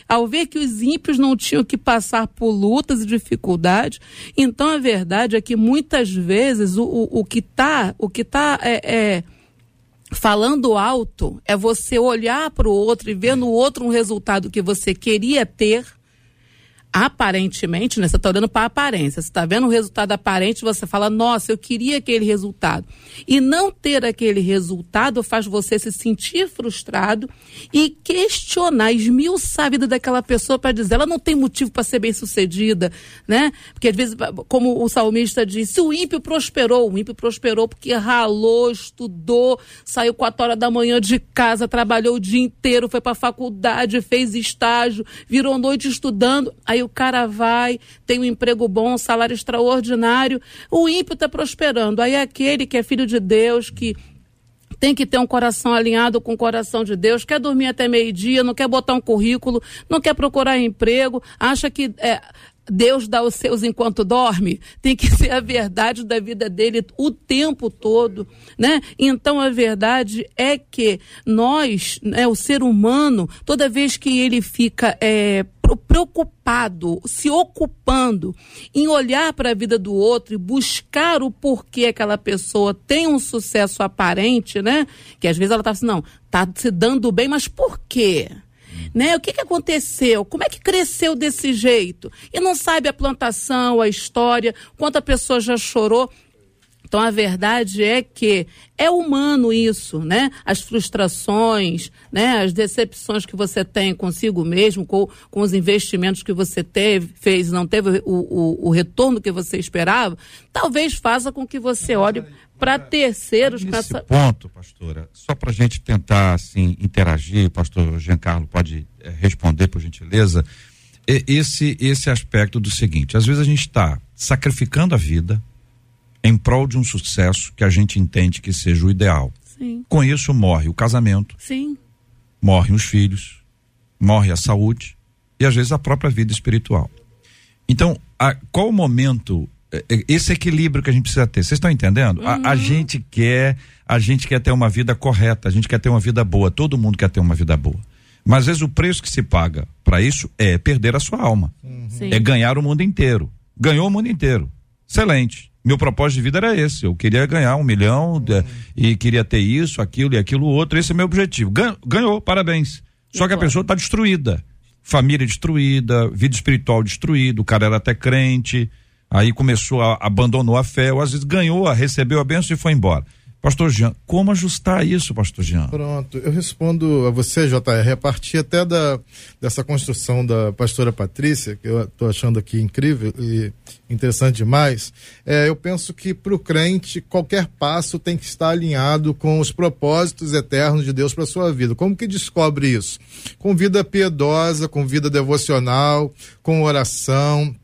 Speaker 3: ao ver que os ímpios não tinham que passar por lutas e dificuldades. Então a verdade é que muitas vezes o, o, o que está o que tá, é, é, falando alto é você olhar para o outro e ver no outro um resultado que você queria ter aparentemente, né? Você está olhando para a aparência, você está vendo o resultado aparente, você fala, nossa, eu queria aquele resultado. E não ter aquele resultado faz você se sentir frustrado e questionar, esmiuçar a vida daquela pessoa para dizer, ela não tem motivo para ser bem sucedida, né? Porque às vezes, como o salmista disse, o ímpio prosperou, o ímpio prosperou porque ralou, estudou, saiu quatro horas da manhã de casa, trabalhou o dia inteiro, foi para a faculdade, fez estágio, virou noite estudando, aí o cara vai, tem um emprego bom, um salário extraordinário, o ímpio está prosperando. Aí aquele que é filho de Deus, que tem que ter um coração alinhado com o coração de Deus, quer dormir até meio-dia, não quer botar um currículo, não quer procurar emprego, acha que é, Deus dá os seus enquanto dorme, tem que <laughs> ser a verdade da vida dele o tempo todo, né? Então a verdade é que nós, né, o ser humano, toda vez que ele fica é, preocupado, se ocupando em olhar para a vida do outro e buscar o porquê aquela pessoa tem um sucesso aparente, né? Que às vezes ela está assim, não, tá se dando bem, mas por quê? né? O que, que aconteceu? Como é que cresceu desse jeito? E não sabe a plantação, a história, quanta pessoa já chorou. Então a verdade é que é humano isso, né? As frustrações, né? As decepções que você tem consigo mesmo, com, com os investimentos que você teve, fez, não teve o, o, o retorno que você esperava, talvez faça com que você olhe para terceiros.
Speaker 1: Nesse ponto, pastora, só para a gente tentar assim interagir, pastor Giancarlo pode é, responder por gentileza, esse esse aspecto do seguinte: às vezes a gente está sacrificando a vida em prol de um sucesso que a gente entende que seja o ideal.
Speaker 3: Sim.
Speaker 1: Com isso morre o casamento,
Speaker 3: Sim.
Speaker 1: morrem os filhos, morre a saúde e às vezes a própria vida espiritual. Então, a, qual o momento é, é, esse equilíbrio que a gente precisa ter? Vocês estão entendendo? Uhum. A, a, uhum. gente quer, a gente quer ter uma vida correta, a gente quer ter uma vida boa, todo mundo quer ter uma vida boa. Mas às vezes o preço que se paga para isso é perder a sua alma. Uhum. É ganhar o mundo inteiro. Ganhou o mundo inteiro. Excelente meu propósito de vida era esse. Eu queria ganhar um milhão e queria ter isso, aquilo e aquilo outro. Esse é meu objetivo. Ganhou, ganhou parabéns. Só que a pessoa está destruída. Família destruída, vida espiritual destruída, o cara era até crente, aí começou a abandonou a fé, ou às vezes ganhou, recebeu a benção e foi embora. Pastor Jean, como ajustar isso, Pastor Jean?
Speaker 4: Pronto, eu respondo a você, JR, a partir até da, dessa construção da pastora Patrícia, que eu estou achando aqui incrível e interessante demais. É, eu penso que para o crente, qualquer passo tem que estar alinhado com os propósitos eternos de Deus para sua vida. Como que descobre isso? Com vida piedosa, com vida devocional, com oração,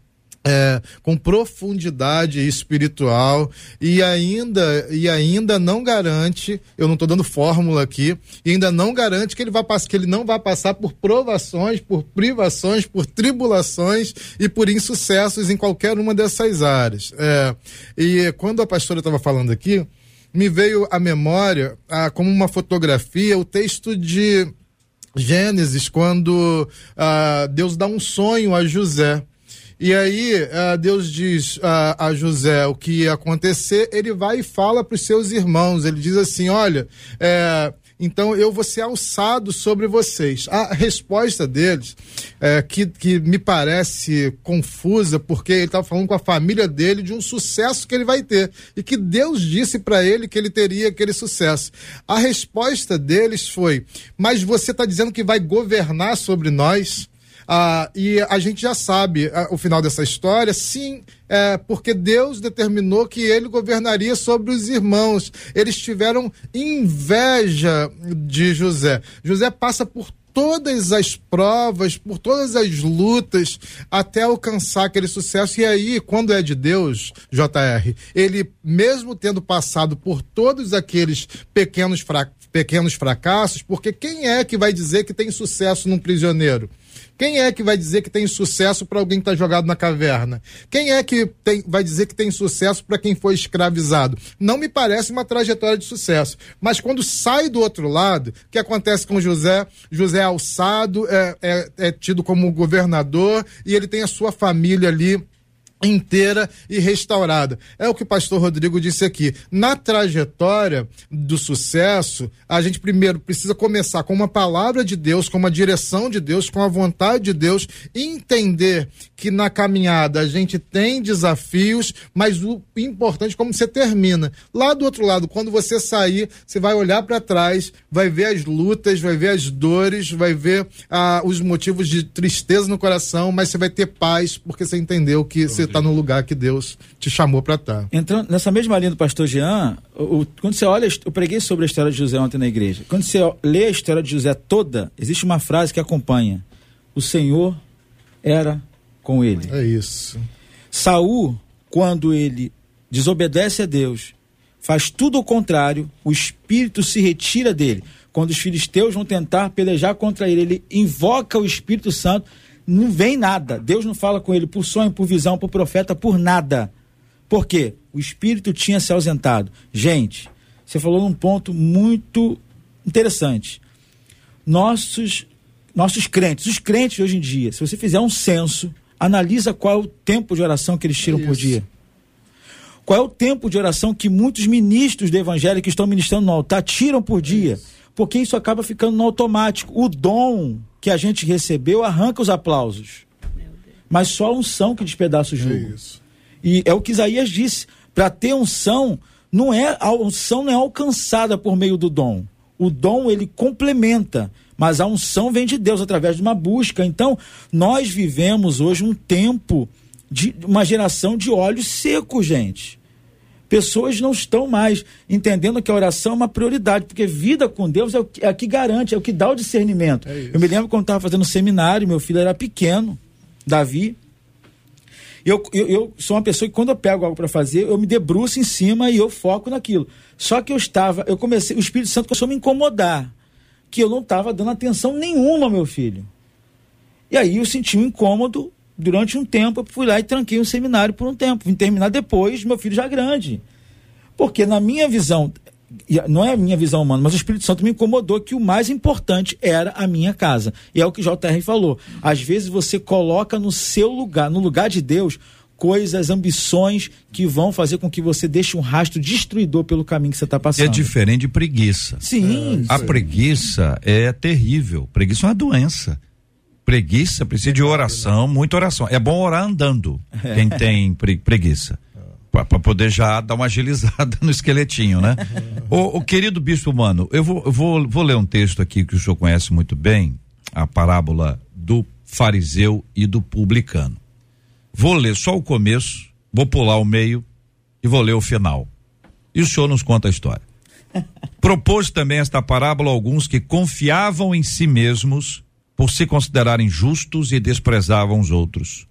Speaker 4: é, com profundidade espiritual e ainda e ainda não garante, eu não estou dando fórmula aqui, ainda não garante que ele vai que ele não vai passar por provações, por privações, por tribulações e por insucessos em qualquer uma dessas áreas. É, e quando a pastora estava falando aqui, me veio à memória, ah, como uma fotografia, o texto de Gênesis, quando ah, Deus dá um sonho a José. E aí uh, Deus diz uh, a José o que ia acontecer, ele vai e fala para os seus irmãos. Ele diz assim: olha, é, então eu vou ser alçado sobre vocês. A resposta deles, é, que, que me parece confusa, porque ele estava falando com a família dele de um sucesso que ele vai ter e que Deus disse para ele que ele teria aquele sucesso. A resposta deles foi: Mas você está dizendo que vai governar sobre nós? Ah, e a gente já sabe ah, o final dessa história, sim, é, porque Deus determinou que ele governaria sobre os irmãos. Eles tiveram inveja de José. José passa por todas as provas, por todas as lutas, até alcançar aquele sucesso. E aí, quando é de Deus, JR, ele, mesmo tendo passado por todos aqueles pequenos, fra pequenos fracassos, porque quem é que vai dizer que tem sucesso num prisioneiro? Quem é que vai dizer que tem sucesso para alguém que está jogado na caverna? Quem é que tem, vai dizer que tem sucesso para quem foi escravizado? Não me parece uma trajetória de sucesso. Mas quando sai do outro lado, o que acontece com José? José é alçado, é, é, é tido como governador e ele tem a sua família ali inteira e restaurada. É o que o pastor Rodrigo disse aqui. Na trajetória do sucesso, a gente primeiro precisa começar com uma palavra de Deus, com uma direção de Deus, com a vontade de Deus, entender que na caminhada a gente tem desafios, mas o importante é como você termina. Lá do outro lado, quando você sair, você vai olhar para trás, vai ver as lutas, vai ver as dores, vai ver ah, os motivos de tristeza no coração, mas você vai ter paz porque você entendeu que você está no lugar que Deus te chamou para estar. Tá.
Speaker 5: Entrando nessa mesma linha do pastor Jean, o, o, quando você olha, eu preguei sobre a história de José ontem na igreja. Quando você lê a história de José toda, existe uma frase que acompanha: O Senhor era com ele.
Speaker 4: É isso.
Speaker 5: Saul, quando ele desobedece a Deus, faz tudo o contrário, o espírito se retira dele. Quando os filisteus vão tentar pelejar contra ele, ele invoca o Espírito Santo não vem nada. Deus não fala com ele por sonho, por visão, por profeta, por nada. Por quê? O espírito tinha se ausentado. Gente, você falou num ponto muito interessante. Nossos nossos crentes, os crentes hoje em dia, se você fizer um censo, analisa qual é o tempo de oração que eles tiram é por dia. Qual é o tempo de oração que muitos ministros do evangelho que estão ministrando no altar tiram por dia? É porque isso acaba ficando no automático. O dom que a gente recebeu arranca os aplausos. Mas só a unção que despedaça o jugo. É e é o que Isaías disse. Para ter unção, não é a unção não é alcançada por meio do dom. O dom ele complementa, mas a unção vem de Deus através de uma busca. Então, nós vivemos hoje um tempo de uma geração de olhos secos, gente pessoas não estão mais entendendo que a oração é uma prioridade, porque vida com Deus é o que, é que garante, é o que dá o discernimento. É eu me lembro quando estava fazendo seminário, meu filho era pequeno, Davi. Eu, eu, eu sou uma pessoa que quando eu pego algo para fazer, eu me debruço em cima e eu foco naquilo. Só que eu estava, eu comecei, o Espírito Santo começou a me incomodar, que eu não estava dando atenção nenhuma ao meu filho. E aí eu senti um incômodo durante um tempo, eu fui lá e tranquei um seminário por um tempo. Vim terminar depois, meu filho já grande. Porque na minha visão, não é a minha visão humana, mas o Espírito Santo me incomodou que o mais importante era a minha casa. E é o que o JR falou. Às vezes você coloca no seu lugar, no lugar de Deus, coisas, ambições que vão fazer com que você deixe um rastro destruidor pelo caminho que você está passando.
Speaker 1: É diferente de preguiça.
Speaker 5: Sim.
Speaker 1: É, a preguiça é terrível. Preguiça é uma doença. Preguiça precisa de oração, muita oração. É bom orar andando, é. quem tem pre, preguiça. Para poder já dar uma agilizada <laughs> no esqueletinho, né? o, o, querido bispo mano, eu vou, eu vou, vou ler um texto aqui que o senhor conhece muito bem, a parábola do fariseu e do publicano. Vou ler só o começo, vou pular o meio e vou ler o final. E o senhor nos conta a história. <laughs> Propôs também esta parábola a alguns que confiavam em si mesmos por se considerarem justos e desprezavam os outros.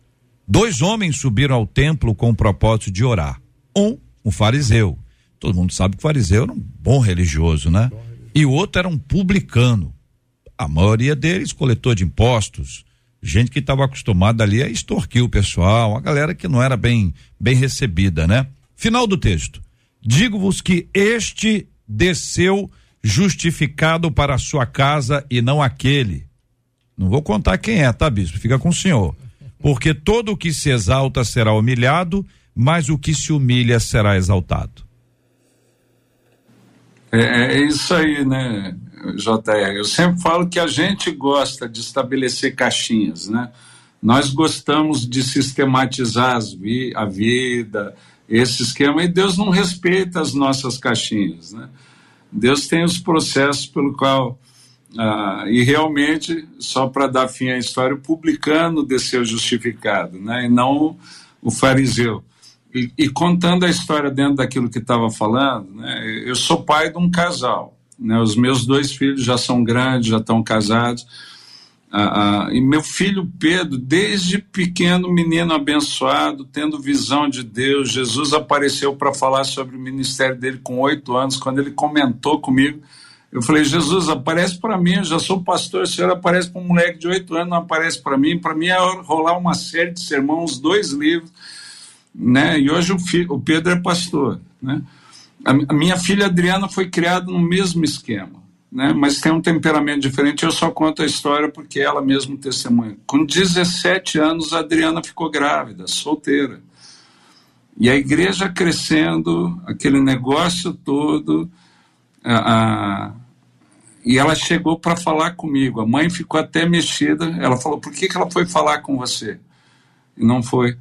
Speaker 1: Dois homens subiram ao templo com o propósito de orar. Um, um fariseu. Todo mundo sabe que o fariseu era um bom religioso, né? E o outro era um publicano. A maioria deles coletor de impostos, gente que estava acostumada ali a extorquir o pessoal, uma galera que não era bem bem recebida, né? Final do texto. Digo-vos que este desceu justificado para a sua casa e não aquele não vou contar quem é, tá, bispo? Fica com o senhor. Porque todo o que se exalta será humilhado, mas o que se humilha será exaltado.
Speaker 2: É, é isso aí, né, JR? Eu sempre falo que a gente gosta de estabelecer caixinhas, né? Nós gostamos de sistematizar vi a vida, esse esquema, e Deus não respeita as nossas caixinhas, né? Deus tem os processos pelo qual ah, e realmente, só para dar fim à história, o publicano desceu justificado, né? e não o fariseu. E, e contando a história dentro daquilo que estava falando, né? eu sou pai de um casal. Né? Os meus dois filhos já são grandes, já estão casados. Ah, ah, e meu filho Pedro, desde pequeno menino abençoado, tendo visão de Deus, Jesus apareceu para falar sobre o ministério dele com oito anos, quando ele comentou comigo Eu falei, Jesus, aparece para mim, eu já sou pastor, o senhor aparece para um moleque de oito anos, não aparece para mim. Para mim é rolar uma série de sermões, dois livros, né? E hoje o, o Pedro é pastor, né? A, a minha filha Adriana foi criada no mesmo esquema, né? Mas tem um temperamento diferente. Eu só conto a história porque ela mesmo testemunha. Com 17 anos, a Adriana ficou grávida, solteira. E a igreja crescendo, aquele negócio todo. A, e ela chegou para falar comigo. A mãe ficou até mexida. Ela falou: por que, que ela foi falar com você? E não foi.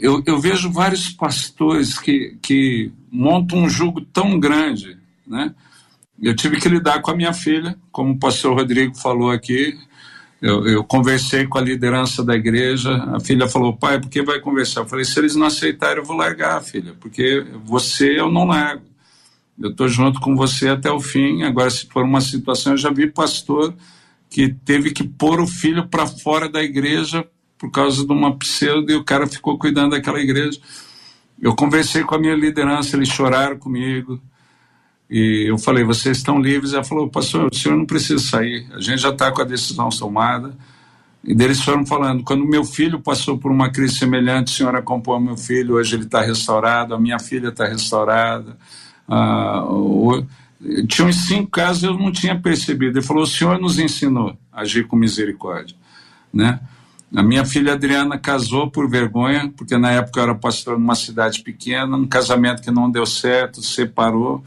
Speaker 2: Eu, eu vejo vários pastores que, que montam um jugo tão grande. Né? Eu tive que lidar com a minha filha, como o pastor Rodrigo falou aqui. Eu, eu, conversei com a liderança da igreja. A filha falou: pai, por que vai conversar? Eu falei: se eles não aceitarem, eu vou largar, filha, porque você eu não largo. Eu estou junto com você até o fim. Agora, se for uma situação, eu já vi pastor que teve que pôr o filho para fora da igreja por causa de uma pseudo e o cara ficou cuidando daquela igreja. Eu conversei com a minha liderança, eles choraram comigo. E eu falei, vocês estão livres? Ela falou, pastor, o senhor não precisa sair, a gente já está com a decisão tomada. E deles foram falando, quando meu filho passou por uma crise semelhante, o senhor acompanhou meu filho, hoje ele está restaurado, a minha filha está restaurada. Ah, tinha uns cinco casos eu não tinha percebido. Ele falou, o senhor nos ensinou a agir com misericórdia. Né? A minha filha Adriana casou por vergonha, porque na época eu era pastor numa cidade pequena, um casamento que não deu certo, separou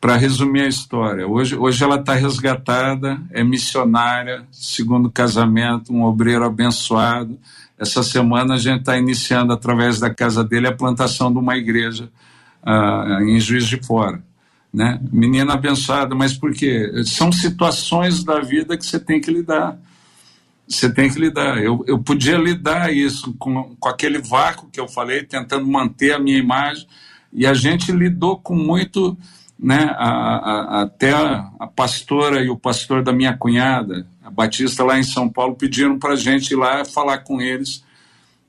Speaker 2: para resumir a história, hoje, hoje ela está resgatada, é missionária, segundo casamento, um obreiro abençoado. Essa semana a gente está iniciando, através da casa dele, a plantação de uma igreja uh, em Juiz de Fora. Né? Menina abençoada, mas por quê? São situações da vida que você tem que lidar. Você tem que lidar. Eu, eu podia lidar isso com, com aquele vácuo que eu falei, tentando manter a minha imagem, e a gente lidou com muito né, a, a, até a, a, pastora e o pastor da minha cunhada, a Batista lá em São Paulo, pediram para a gente ir lá falar com eles.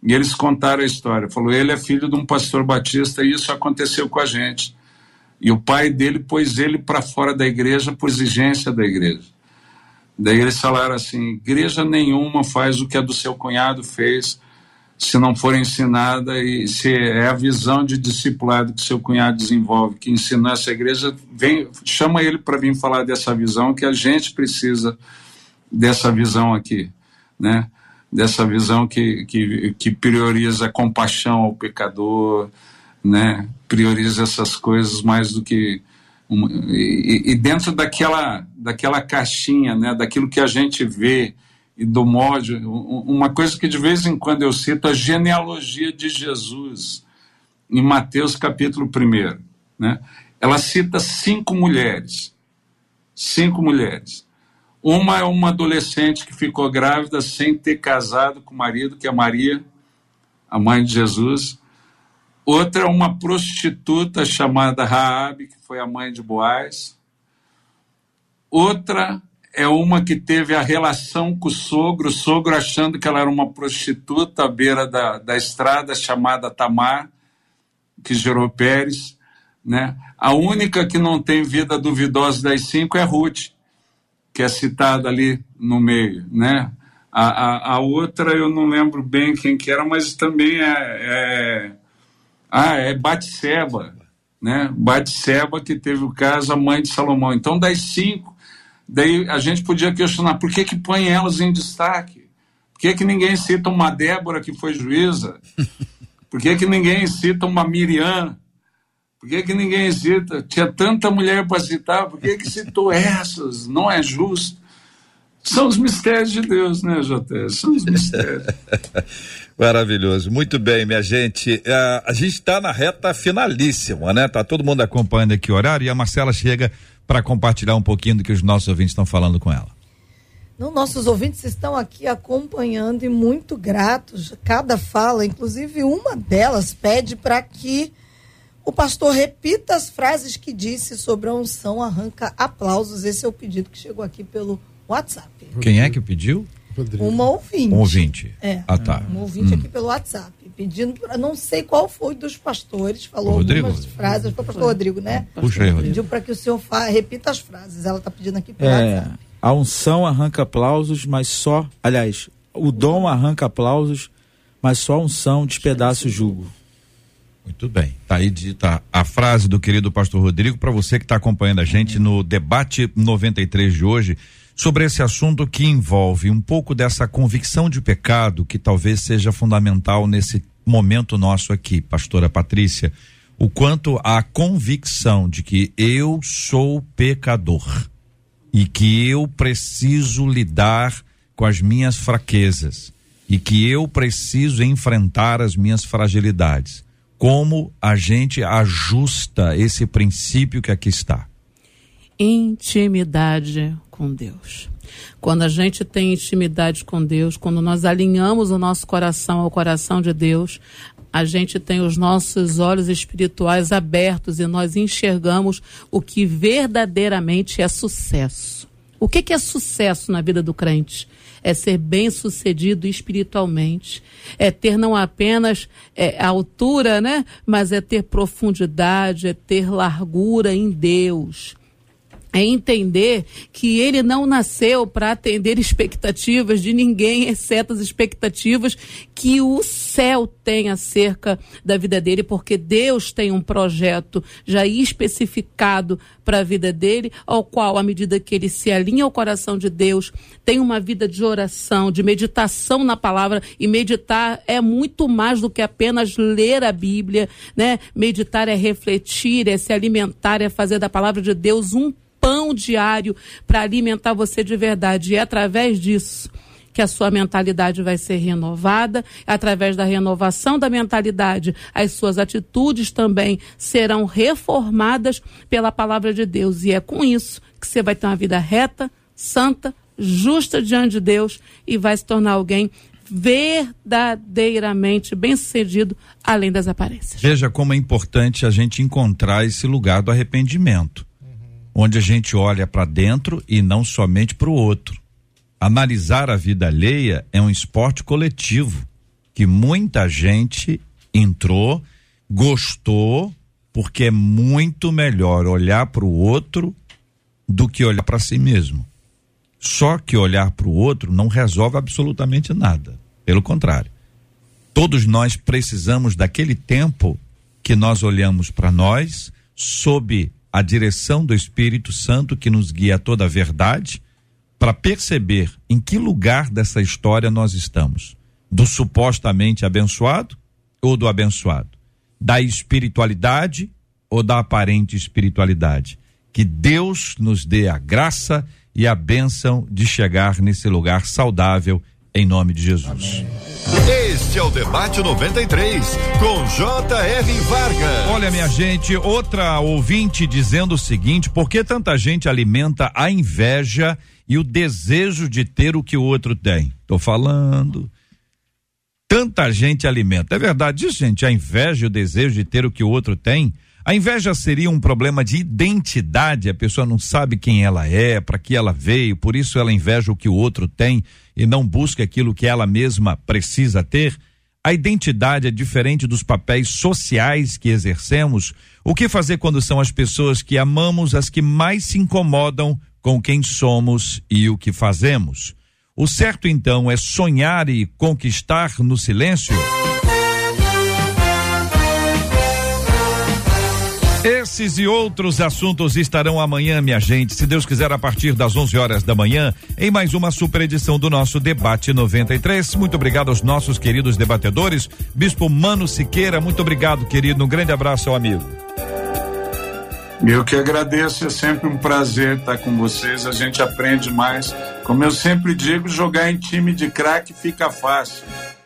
Speaker 2: E eles contaram a história. Falou, ele é filho de um pastor batista e isso aconteceu com a gente. E o pai dele pôs ele para fora da igreja por exigência da igreja. Daí eles falaram assim: igreja nenhuma faz o que a do seu cunhado fez se não for ensinada e se é a visão de discipulado que seu cunhado desenvolve, que ensinou essa igreja, vem, chama ele para vir falar dessa visão, que a gente precisa dessa visão aqui, né? Dessa visão que, que, que prioriza a compaixão ao pecador, né? Prioriza essas coisas mais do que e, e dentro daquela daquela caixinha, né? Daquilo que a gente vê e do modo, uma coisa que de vez em quando eu cito, a genealogia de Jesus, em Mateus capítulo 1. Né? Ela cita cinco mulheres. Cinco mulheres. Uma é uma adolescente que ficou grávida sem ter casado com o marido, que é Maria, a mãe de Jesus. Outra é uma prostituta chamada Raabe, que foi a mãe de Boaz. Outra é uma que teve a relação com o sogro, o sogro achando que ela era uma prostituta à beira da, da estrada, chamada Tamar, que gerou Pérez. Né? A única que não tem vida duvidosa das cinco é Ruth, que é citada ali no meio. Né? A, a, a outra eu não lembro bem quem que era, mas também é, é ah, é Batseba, né? Batseba que teve o caso, a mãe de Salomão. Então, das cinco, Daí a gente podia questionar por que, que põe elas em destaque? Por que, que ninguém cita uma Débora que foi juíza? Por que, que ninguém cita uma Miriam? Por que, que ninguém cita? Tinha tanta mulher para citar, por que, que citou <laughs> essas? Não é justo. São os mistérios de Deus, né, Jota? São os mistérios. <laughs>
Speaker 1: Maravilhoso. Muito bem, minha gente. Uh, a gente está na reta finalíssima, né? Tá todo mundo acompanhando aqui o horário e a Marcela chega para compartilhar um pouquinho do que os nossos ouvintes estão falando com ela.
Speaker 6: Não, nossos ouvintes estão aqui acompanhando e muito gratos. Cada fala, inclusive uma delas, pede para que o pastor repita as frases que disse sobre a unção, arranca aplausos. Esse é o pedido que chegou aqui pelo WhatsApp.
Speaker 1: Quem é que pediu?
Speaker 6: Uma ouvinte.
Speaker 1: Um ouvinte.
Speaker 6: É.
Speaker 1: Ah, tá.
Speaker 6: Um ouvinte hum. aqui pelo WhatsApp. pedindo, pra, não sei qual foi dos pastores, falou
Speaker 1: Rodrigo?
Speaker 6: algumas frases, foi o pastor Rodrigo, né?
Speaker 1: Puxa aí, Rodrigo.
Speaker 6: Pediu para que o senhor fa- repita as frases. Ela está pedindo aqui pelo
Speaker 5: É,
Speaker 6: WhatsApp.
Speaker 5: a unção arranca aplausos, mas só. Aliás, o dom arranca aplausos, mas só a unção despedaça o jugo.
Speaker 1: Muito bem. Tá aí dita a frase do querido pastor Rodrigo para você que está acompanhando a gente no debate 93 de hoje sobre esse assunto que envolve um pouco dessa convicção de pecado que talvez seja fundamental nesse momento nosso aqui, pastora Patrícia, o quanto a convicção de que eu sou pecador e que eu preciso lidar com as minhas fraquezas e que eu preciso enfrentar as minhas fragilidades. Como a gente ajusta esse princípio que aqui está?
Speaker 3: intimidade com Deus. Quando a gente tem intimidade com Deus, quando nós alinhamos o nosso coração ao coração de Deus, a gente tem os nossos olhos espirituais abertos e nós enxergamos o que verdadeiramente é sucesso. O que, que é sucesso na vida do crente? É ser bem sucedido espiritualmente, é ter não apenas é, altura, né? Mas é ter profundidade, é ter largura em Deus é entender que ele não nasceu para atender expectativas de ninguém, exceto as expectativas que o céu tem acerca da vida dele, porque Deus tem um projeto já especificado para a vida dele, ao qual, à medida que ele se alinha ao coração de Deus, tem uma vida de oração, de meditação na palavra, e meditar é muito mais do que apenas ler a Bíblia, né? Meditar é refletir, é se alimentar, é fazer da palavra de Deus um pão diário para alimentar você de verdade. E é através disso que a sua mentalidade vai ser renovada, através da renovação da mentalidade, as suas atitudes também serão reformadas pela palavra de Deus. E é com isso que você vai ter uma vida reta, santa, justa diante de Deus e vai se tornar alguém verdadeiramente bem-sucedido além das aparências.
Speaker 1: Veja como é importante a gente encontrar esse lugar do arrependimento, onde a gente olha para dentro e não somente para o outro. Analisar a vida alheia é um esporte coletivo que muita gente entrou, gostou, porque é muito melhor olhar para o outro do que olhar para si mesmo. Só que olhar para o outro não resolve absolutamente nada. Pelo contrário. Todos nós precisamos daquele tempo que nós olhamos para nós, sob a direção do Espírito Santo que nos guia a toda a verdade, para perceber em que lugar dessa história nós estamos. Do supostamente abençoado ou do abençoado? Da espiritualidade ou da aparente espiritualidade? Que Deus nos dê a graça e a bênção de chegar nesse lugar saudável em nome de Jesus.
Speaker 7: Este é o Debate 93, com J.R. Vargas.
Speaker 1: Olha, minha gente, outra ouvinte dizendo o seguinte: por que tanta gente alimenta a inveja e o desejo de ter o que o outro tem? Tô falando. Tanta gente alimenta. É verdade isso, gente? A inveja e o desejo de ter o que o outro tem. A inveja seria um problema de identidade, a pessoa não sabe quem ela é, para que ela veio, por isso ela inveja o que o outro tem e não busca aquilo que ela mesma precisa ter. A identidade é diferente dos papéis sociais que exercemos. O que fazer quando são as pessoas que amamos as que mais se incomodam com quem somos e o que fazemos? O certo então é sonhar e conquistar no silêncio? Esses e outros assuntos estarão amanhã, minha gente, se Deus quiser, a partir das 11 horas da manhã, em mais uma super edição do nosso Debate 93. Muito obrigado aos nossos queridos debatedores. Bispo Mano Siqueira, muito obrigado, querido. Um grande abraço ao amigo.
Speaker 2: Eu que agradeço, é sempre um prazer estar com vocês. A gente aprende mais. Como eu sempre digo, jogar em time de craque fica fácil.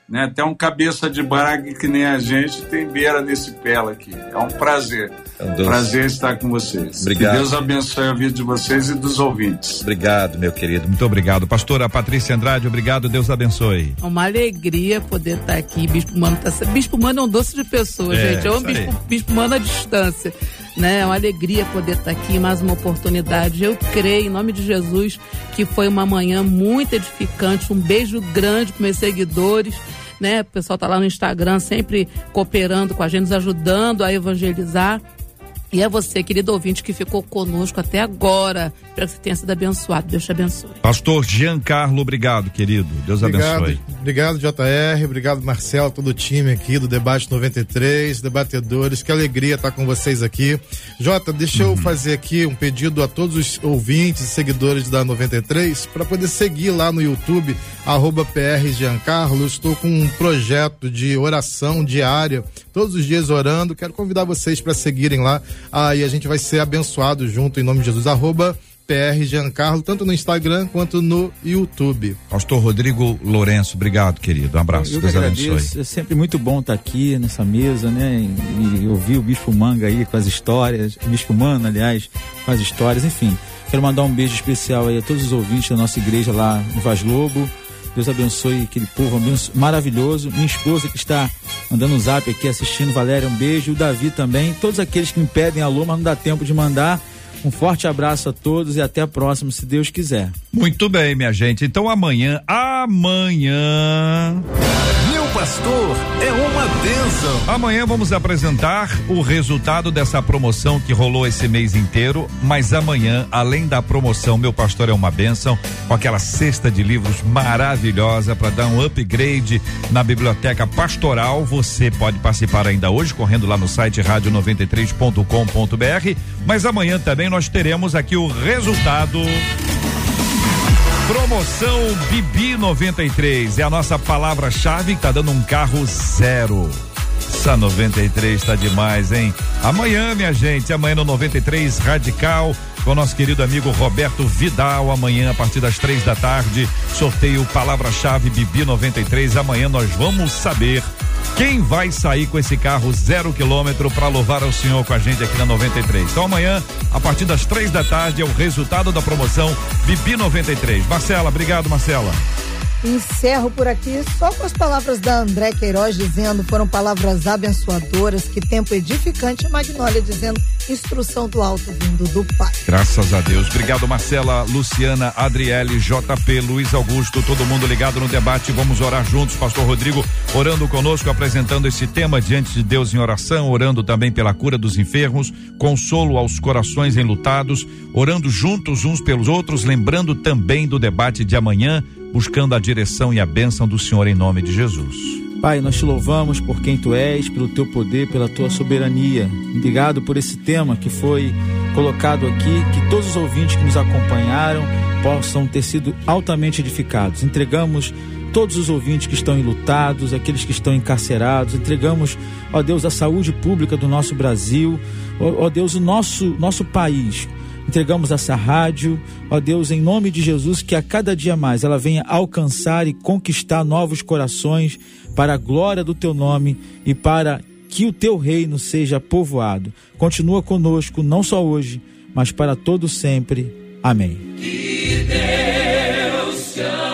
Speaker 2: Né? Até um cabeça de braga que nem a gente tem beira nesse pela aqui. É um prazer.
Speaker 1: Deus.
Speaker 2: Prazer estar com vocês.
Speaker 1: Obrigado.
Speaker 2: Que Deus abençoe a vida de vocês e dos ouvintes.
Speaker 1: Obrigado, meu querido. Muito obrigado. Pastora Patrícia Andrade, obrigado. Deus abençoe.
Speaker 3: É uma alegria poder estar aqui. Bispo Mano tá... Bispo Mano é um doce de pessoa,
Speaker 1: É,
Speaker 3: gente. É um bispo, bispo Mano à distância. Né? É uma alegria poder estar aqui, mais uma oportunidade. Eu creio, em nome de Jesus, que foi uma manhã muito edificante. Um beijo grande para meus seguidores. né? O pessoal tá lá no Instagram sempre cooperando com a gente, nos ajudando a evangelizar. E é você, querido ouvinte, que ficou conosco até agora. Espero que você tenha sido abençoado. Deus te abençoe.
Speaker 1: Pastor Giancarlo, obrigado, querido. Deus
Speaker 4: obrigado,
Speaker 1: abençoe.
Speaker 4: Obrigado, JR. Obrigado, Marcelo, todo o time aqui do Debate 93, debatedores. Que alegria estar com vocês aqui. Jota, deixa uhum. eu fazer aqui um pedido a todos os ouvintes e seguidores da 93 para poder seguir lá no YouTube, arroba PR Giancarlo. estou com um projeto de oração diária, todos os dias orando. Quero convidar vocês para seguirem lá Aí a gente vai ser abençoado junto em nome de Jesus. Arroba PR Giancarlo, tanto no Instagram quanto no YouTube.
Speaker 1: Pastor Rodrigo Lourenço, obrigado, querido. Um abraço,
Speaker 5: Eu Deus abençoe. É sempre muito bom estar aqui nessa mesa, né? E, e ouvir o Bispo Manga aí com as histórias, o Bispo Mano, aliás, com as histórias, enfim. Quero mandar um beijo especial aí a todos os ouvintes da nossa igreja lá no Vaz Lobo. Deus abençoe aquele povo maravilhoso. Minha esposa que está mandando um zap aqui assistindo, Valéria, um beijo. O Davi também. Todos aqueles que me pedem alô, mas não dá tempo de mandar. Um forte abraço a todos e até a próxima, se Deus quiser.
Speaker 1: Muito bem, minha gente. Então amanhã, amanhã
Speaker 7: pastor é uma bênção.
Speaker 1: Amanhã vamos apresentar o resultado dessa promoção que rolou esse mês inteiro. Mas amanhã, além da promoção Meu Pastor é uma bênção, com aquela cesta de livros maravilhosa para dar um upgrade na biblioteca pastoral, você pode participar ainda hoje, correndo lá no site rádio93.com.br. Mas amanhã também nós teremos aqui o resultado. Promoção Bibi 93 é a nossa palavra-chave que tá dando um carro zero. Essa 93 tá demais, hein? Amanhã, minha gente, amanhã no 93 Radical, com nosso querido amigo Roberto Vidal, amanhã a partir das três da tarde, sorteio palavra-chave Bibi 93. Amanhã nós vamos saber quem vai sair com esse carro zero quilômetro para louvar ao Senhor com a gente aqui na 93. Então amanhã, a partir das três da tarde, é o resultado da promoção Bibi 93. Marcela, obrigado, Marcela.
Speaker 6: Encerro por aqui só com as palavras da André Queiroz dizendo foram palavras abençoadoras, que tempo edificante, Magnólia dizendo instrução do alto vindo do Pai.
Speaker 1: Graças a Deus. Obrigado, Marcela, Luciana, Adriele, JP, Luiz Augusto, todo mundo ligado no debate. Vamos orar juntos, Pastor Rodrigo, orando conosco, apresentando esse tema diante de Deus em oração, orando também pela cura dos enfermos, consolo aos corações enlutados, orando juntos uns pelos outros, lembrando também do debate de amanhã buscando a direção e a bênção do Senhor em nome de Jesus.
Speaker 5: Pai, nós te louvamos por quem tu és, pelo teu poder, pela tua soberania. Obrigado por esse tema que foi colocado aqui, que todos os ouvintes que nos acompanharam possam ter sido altamente edificados. Entregamos todos os ouvintes que estão enlutados, aqueles que estão encarcerados, entregamos, ó Deus, a saúde pública do nosso Brasil, ó, Deus, o nosso, nosso país entregamos essa rádio, ó Deus, em nome de Jesus, que a cada dia mais ela venha alcançar e conquistar novos corações para a glória do teu nome e para que o teu reino seja povoado. Continua conosco, não só hoje, mas para todo sempre. Amém.
Speaker 8: Que Deus te.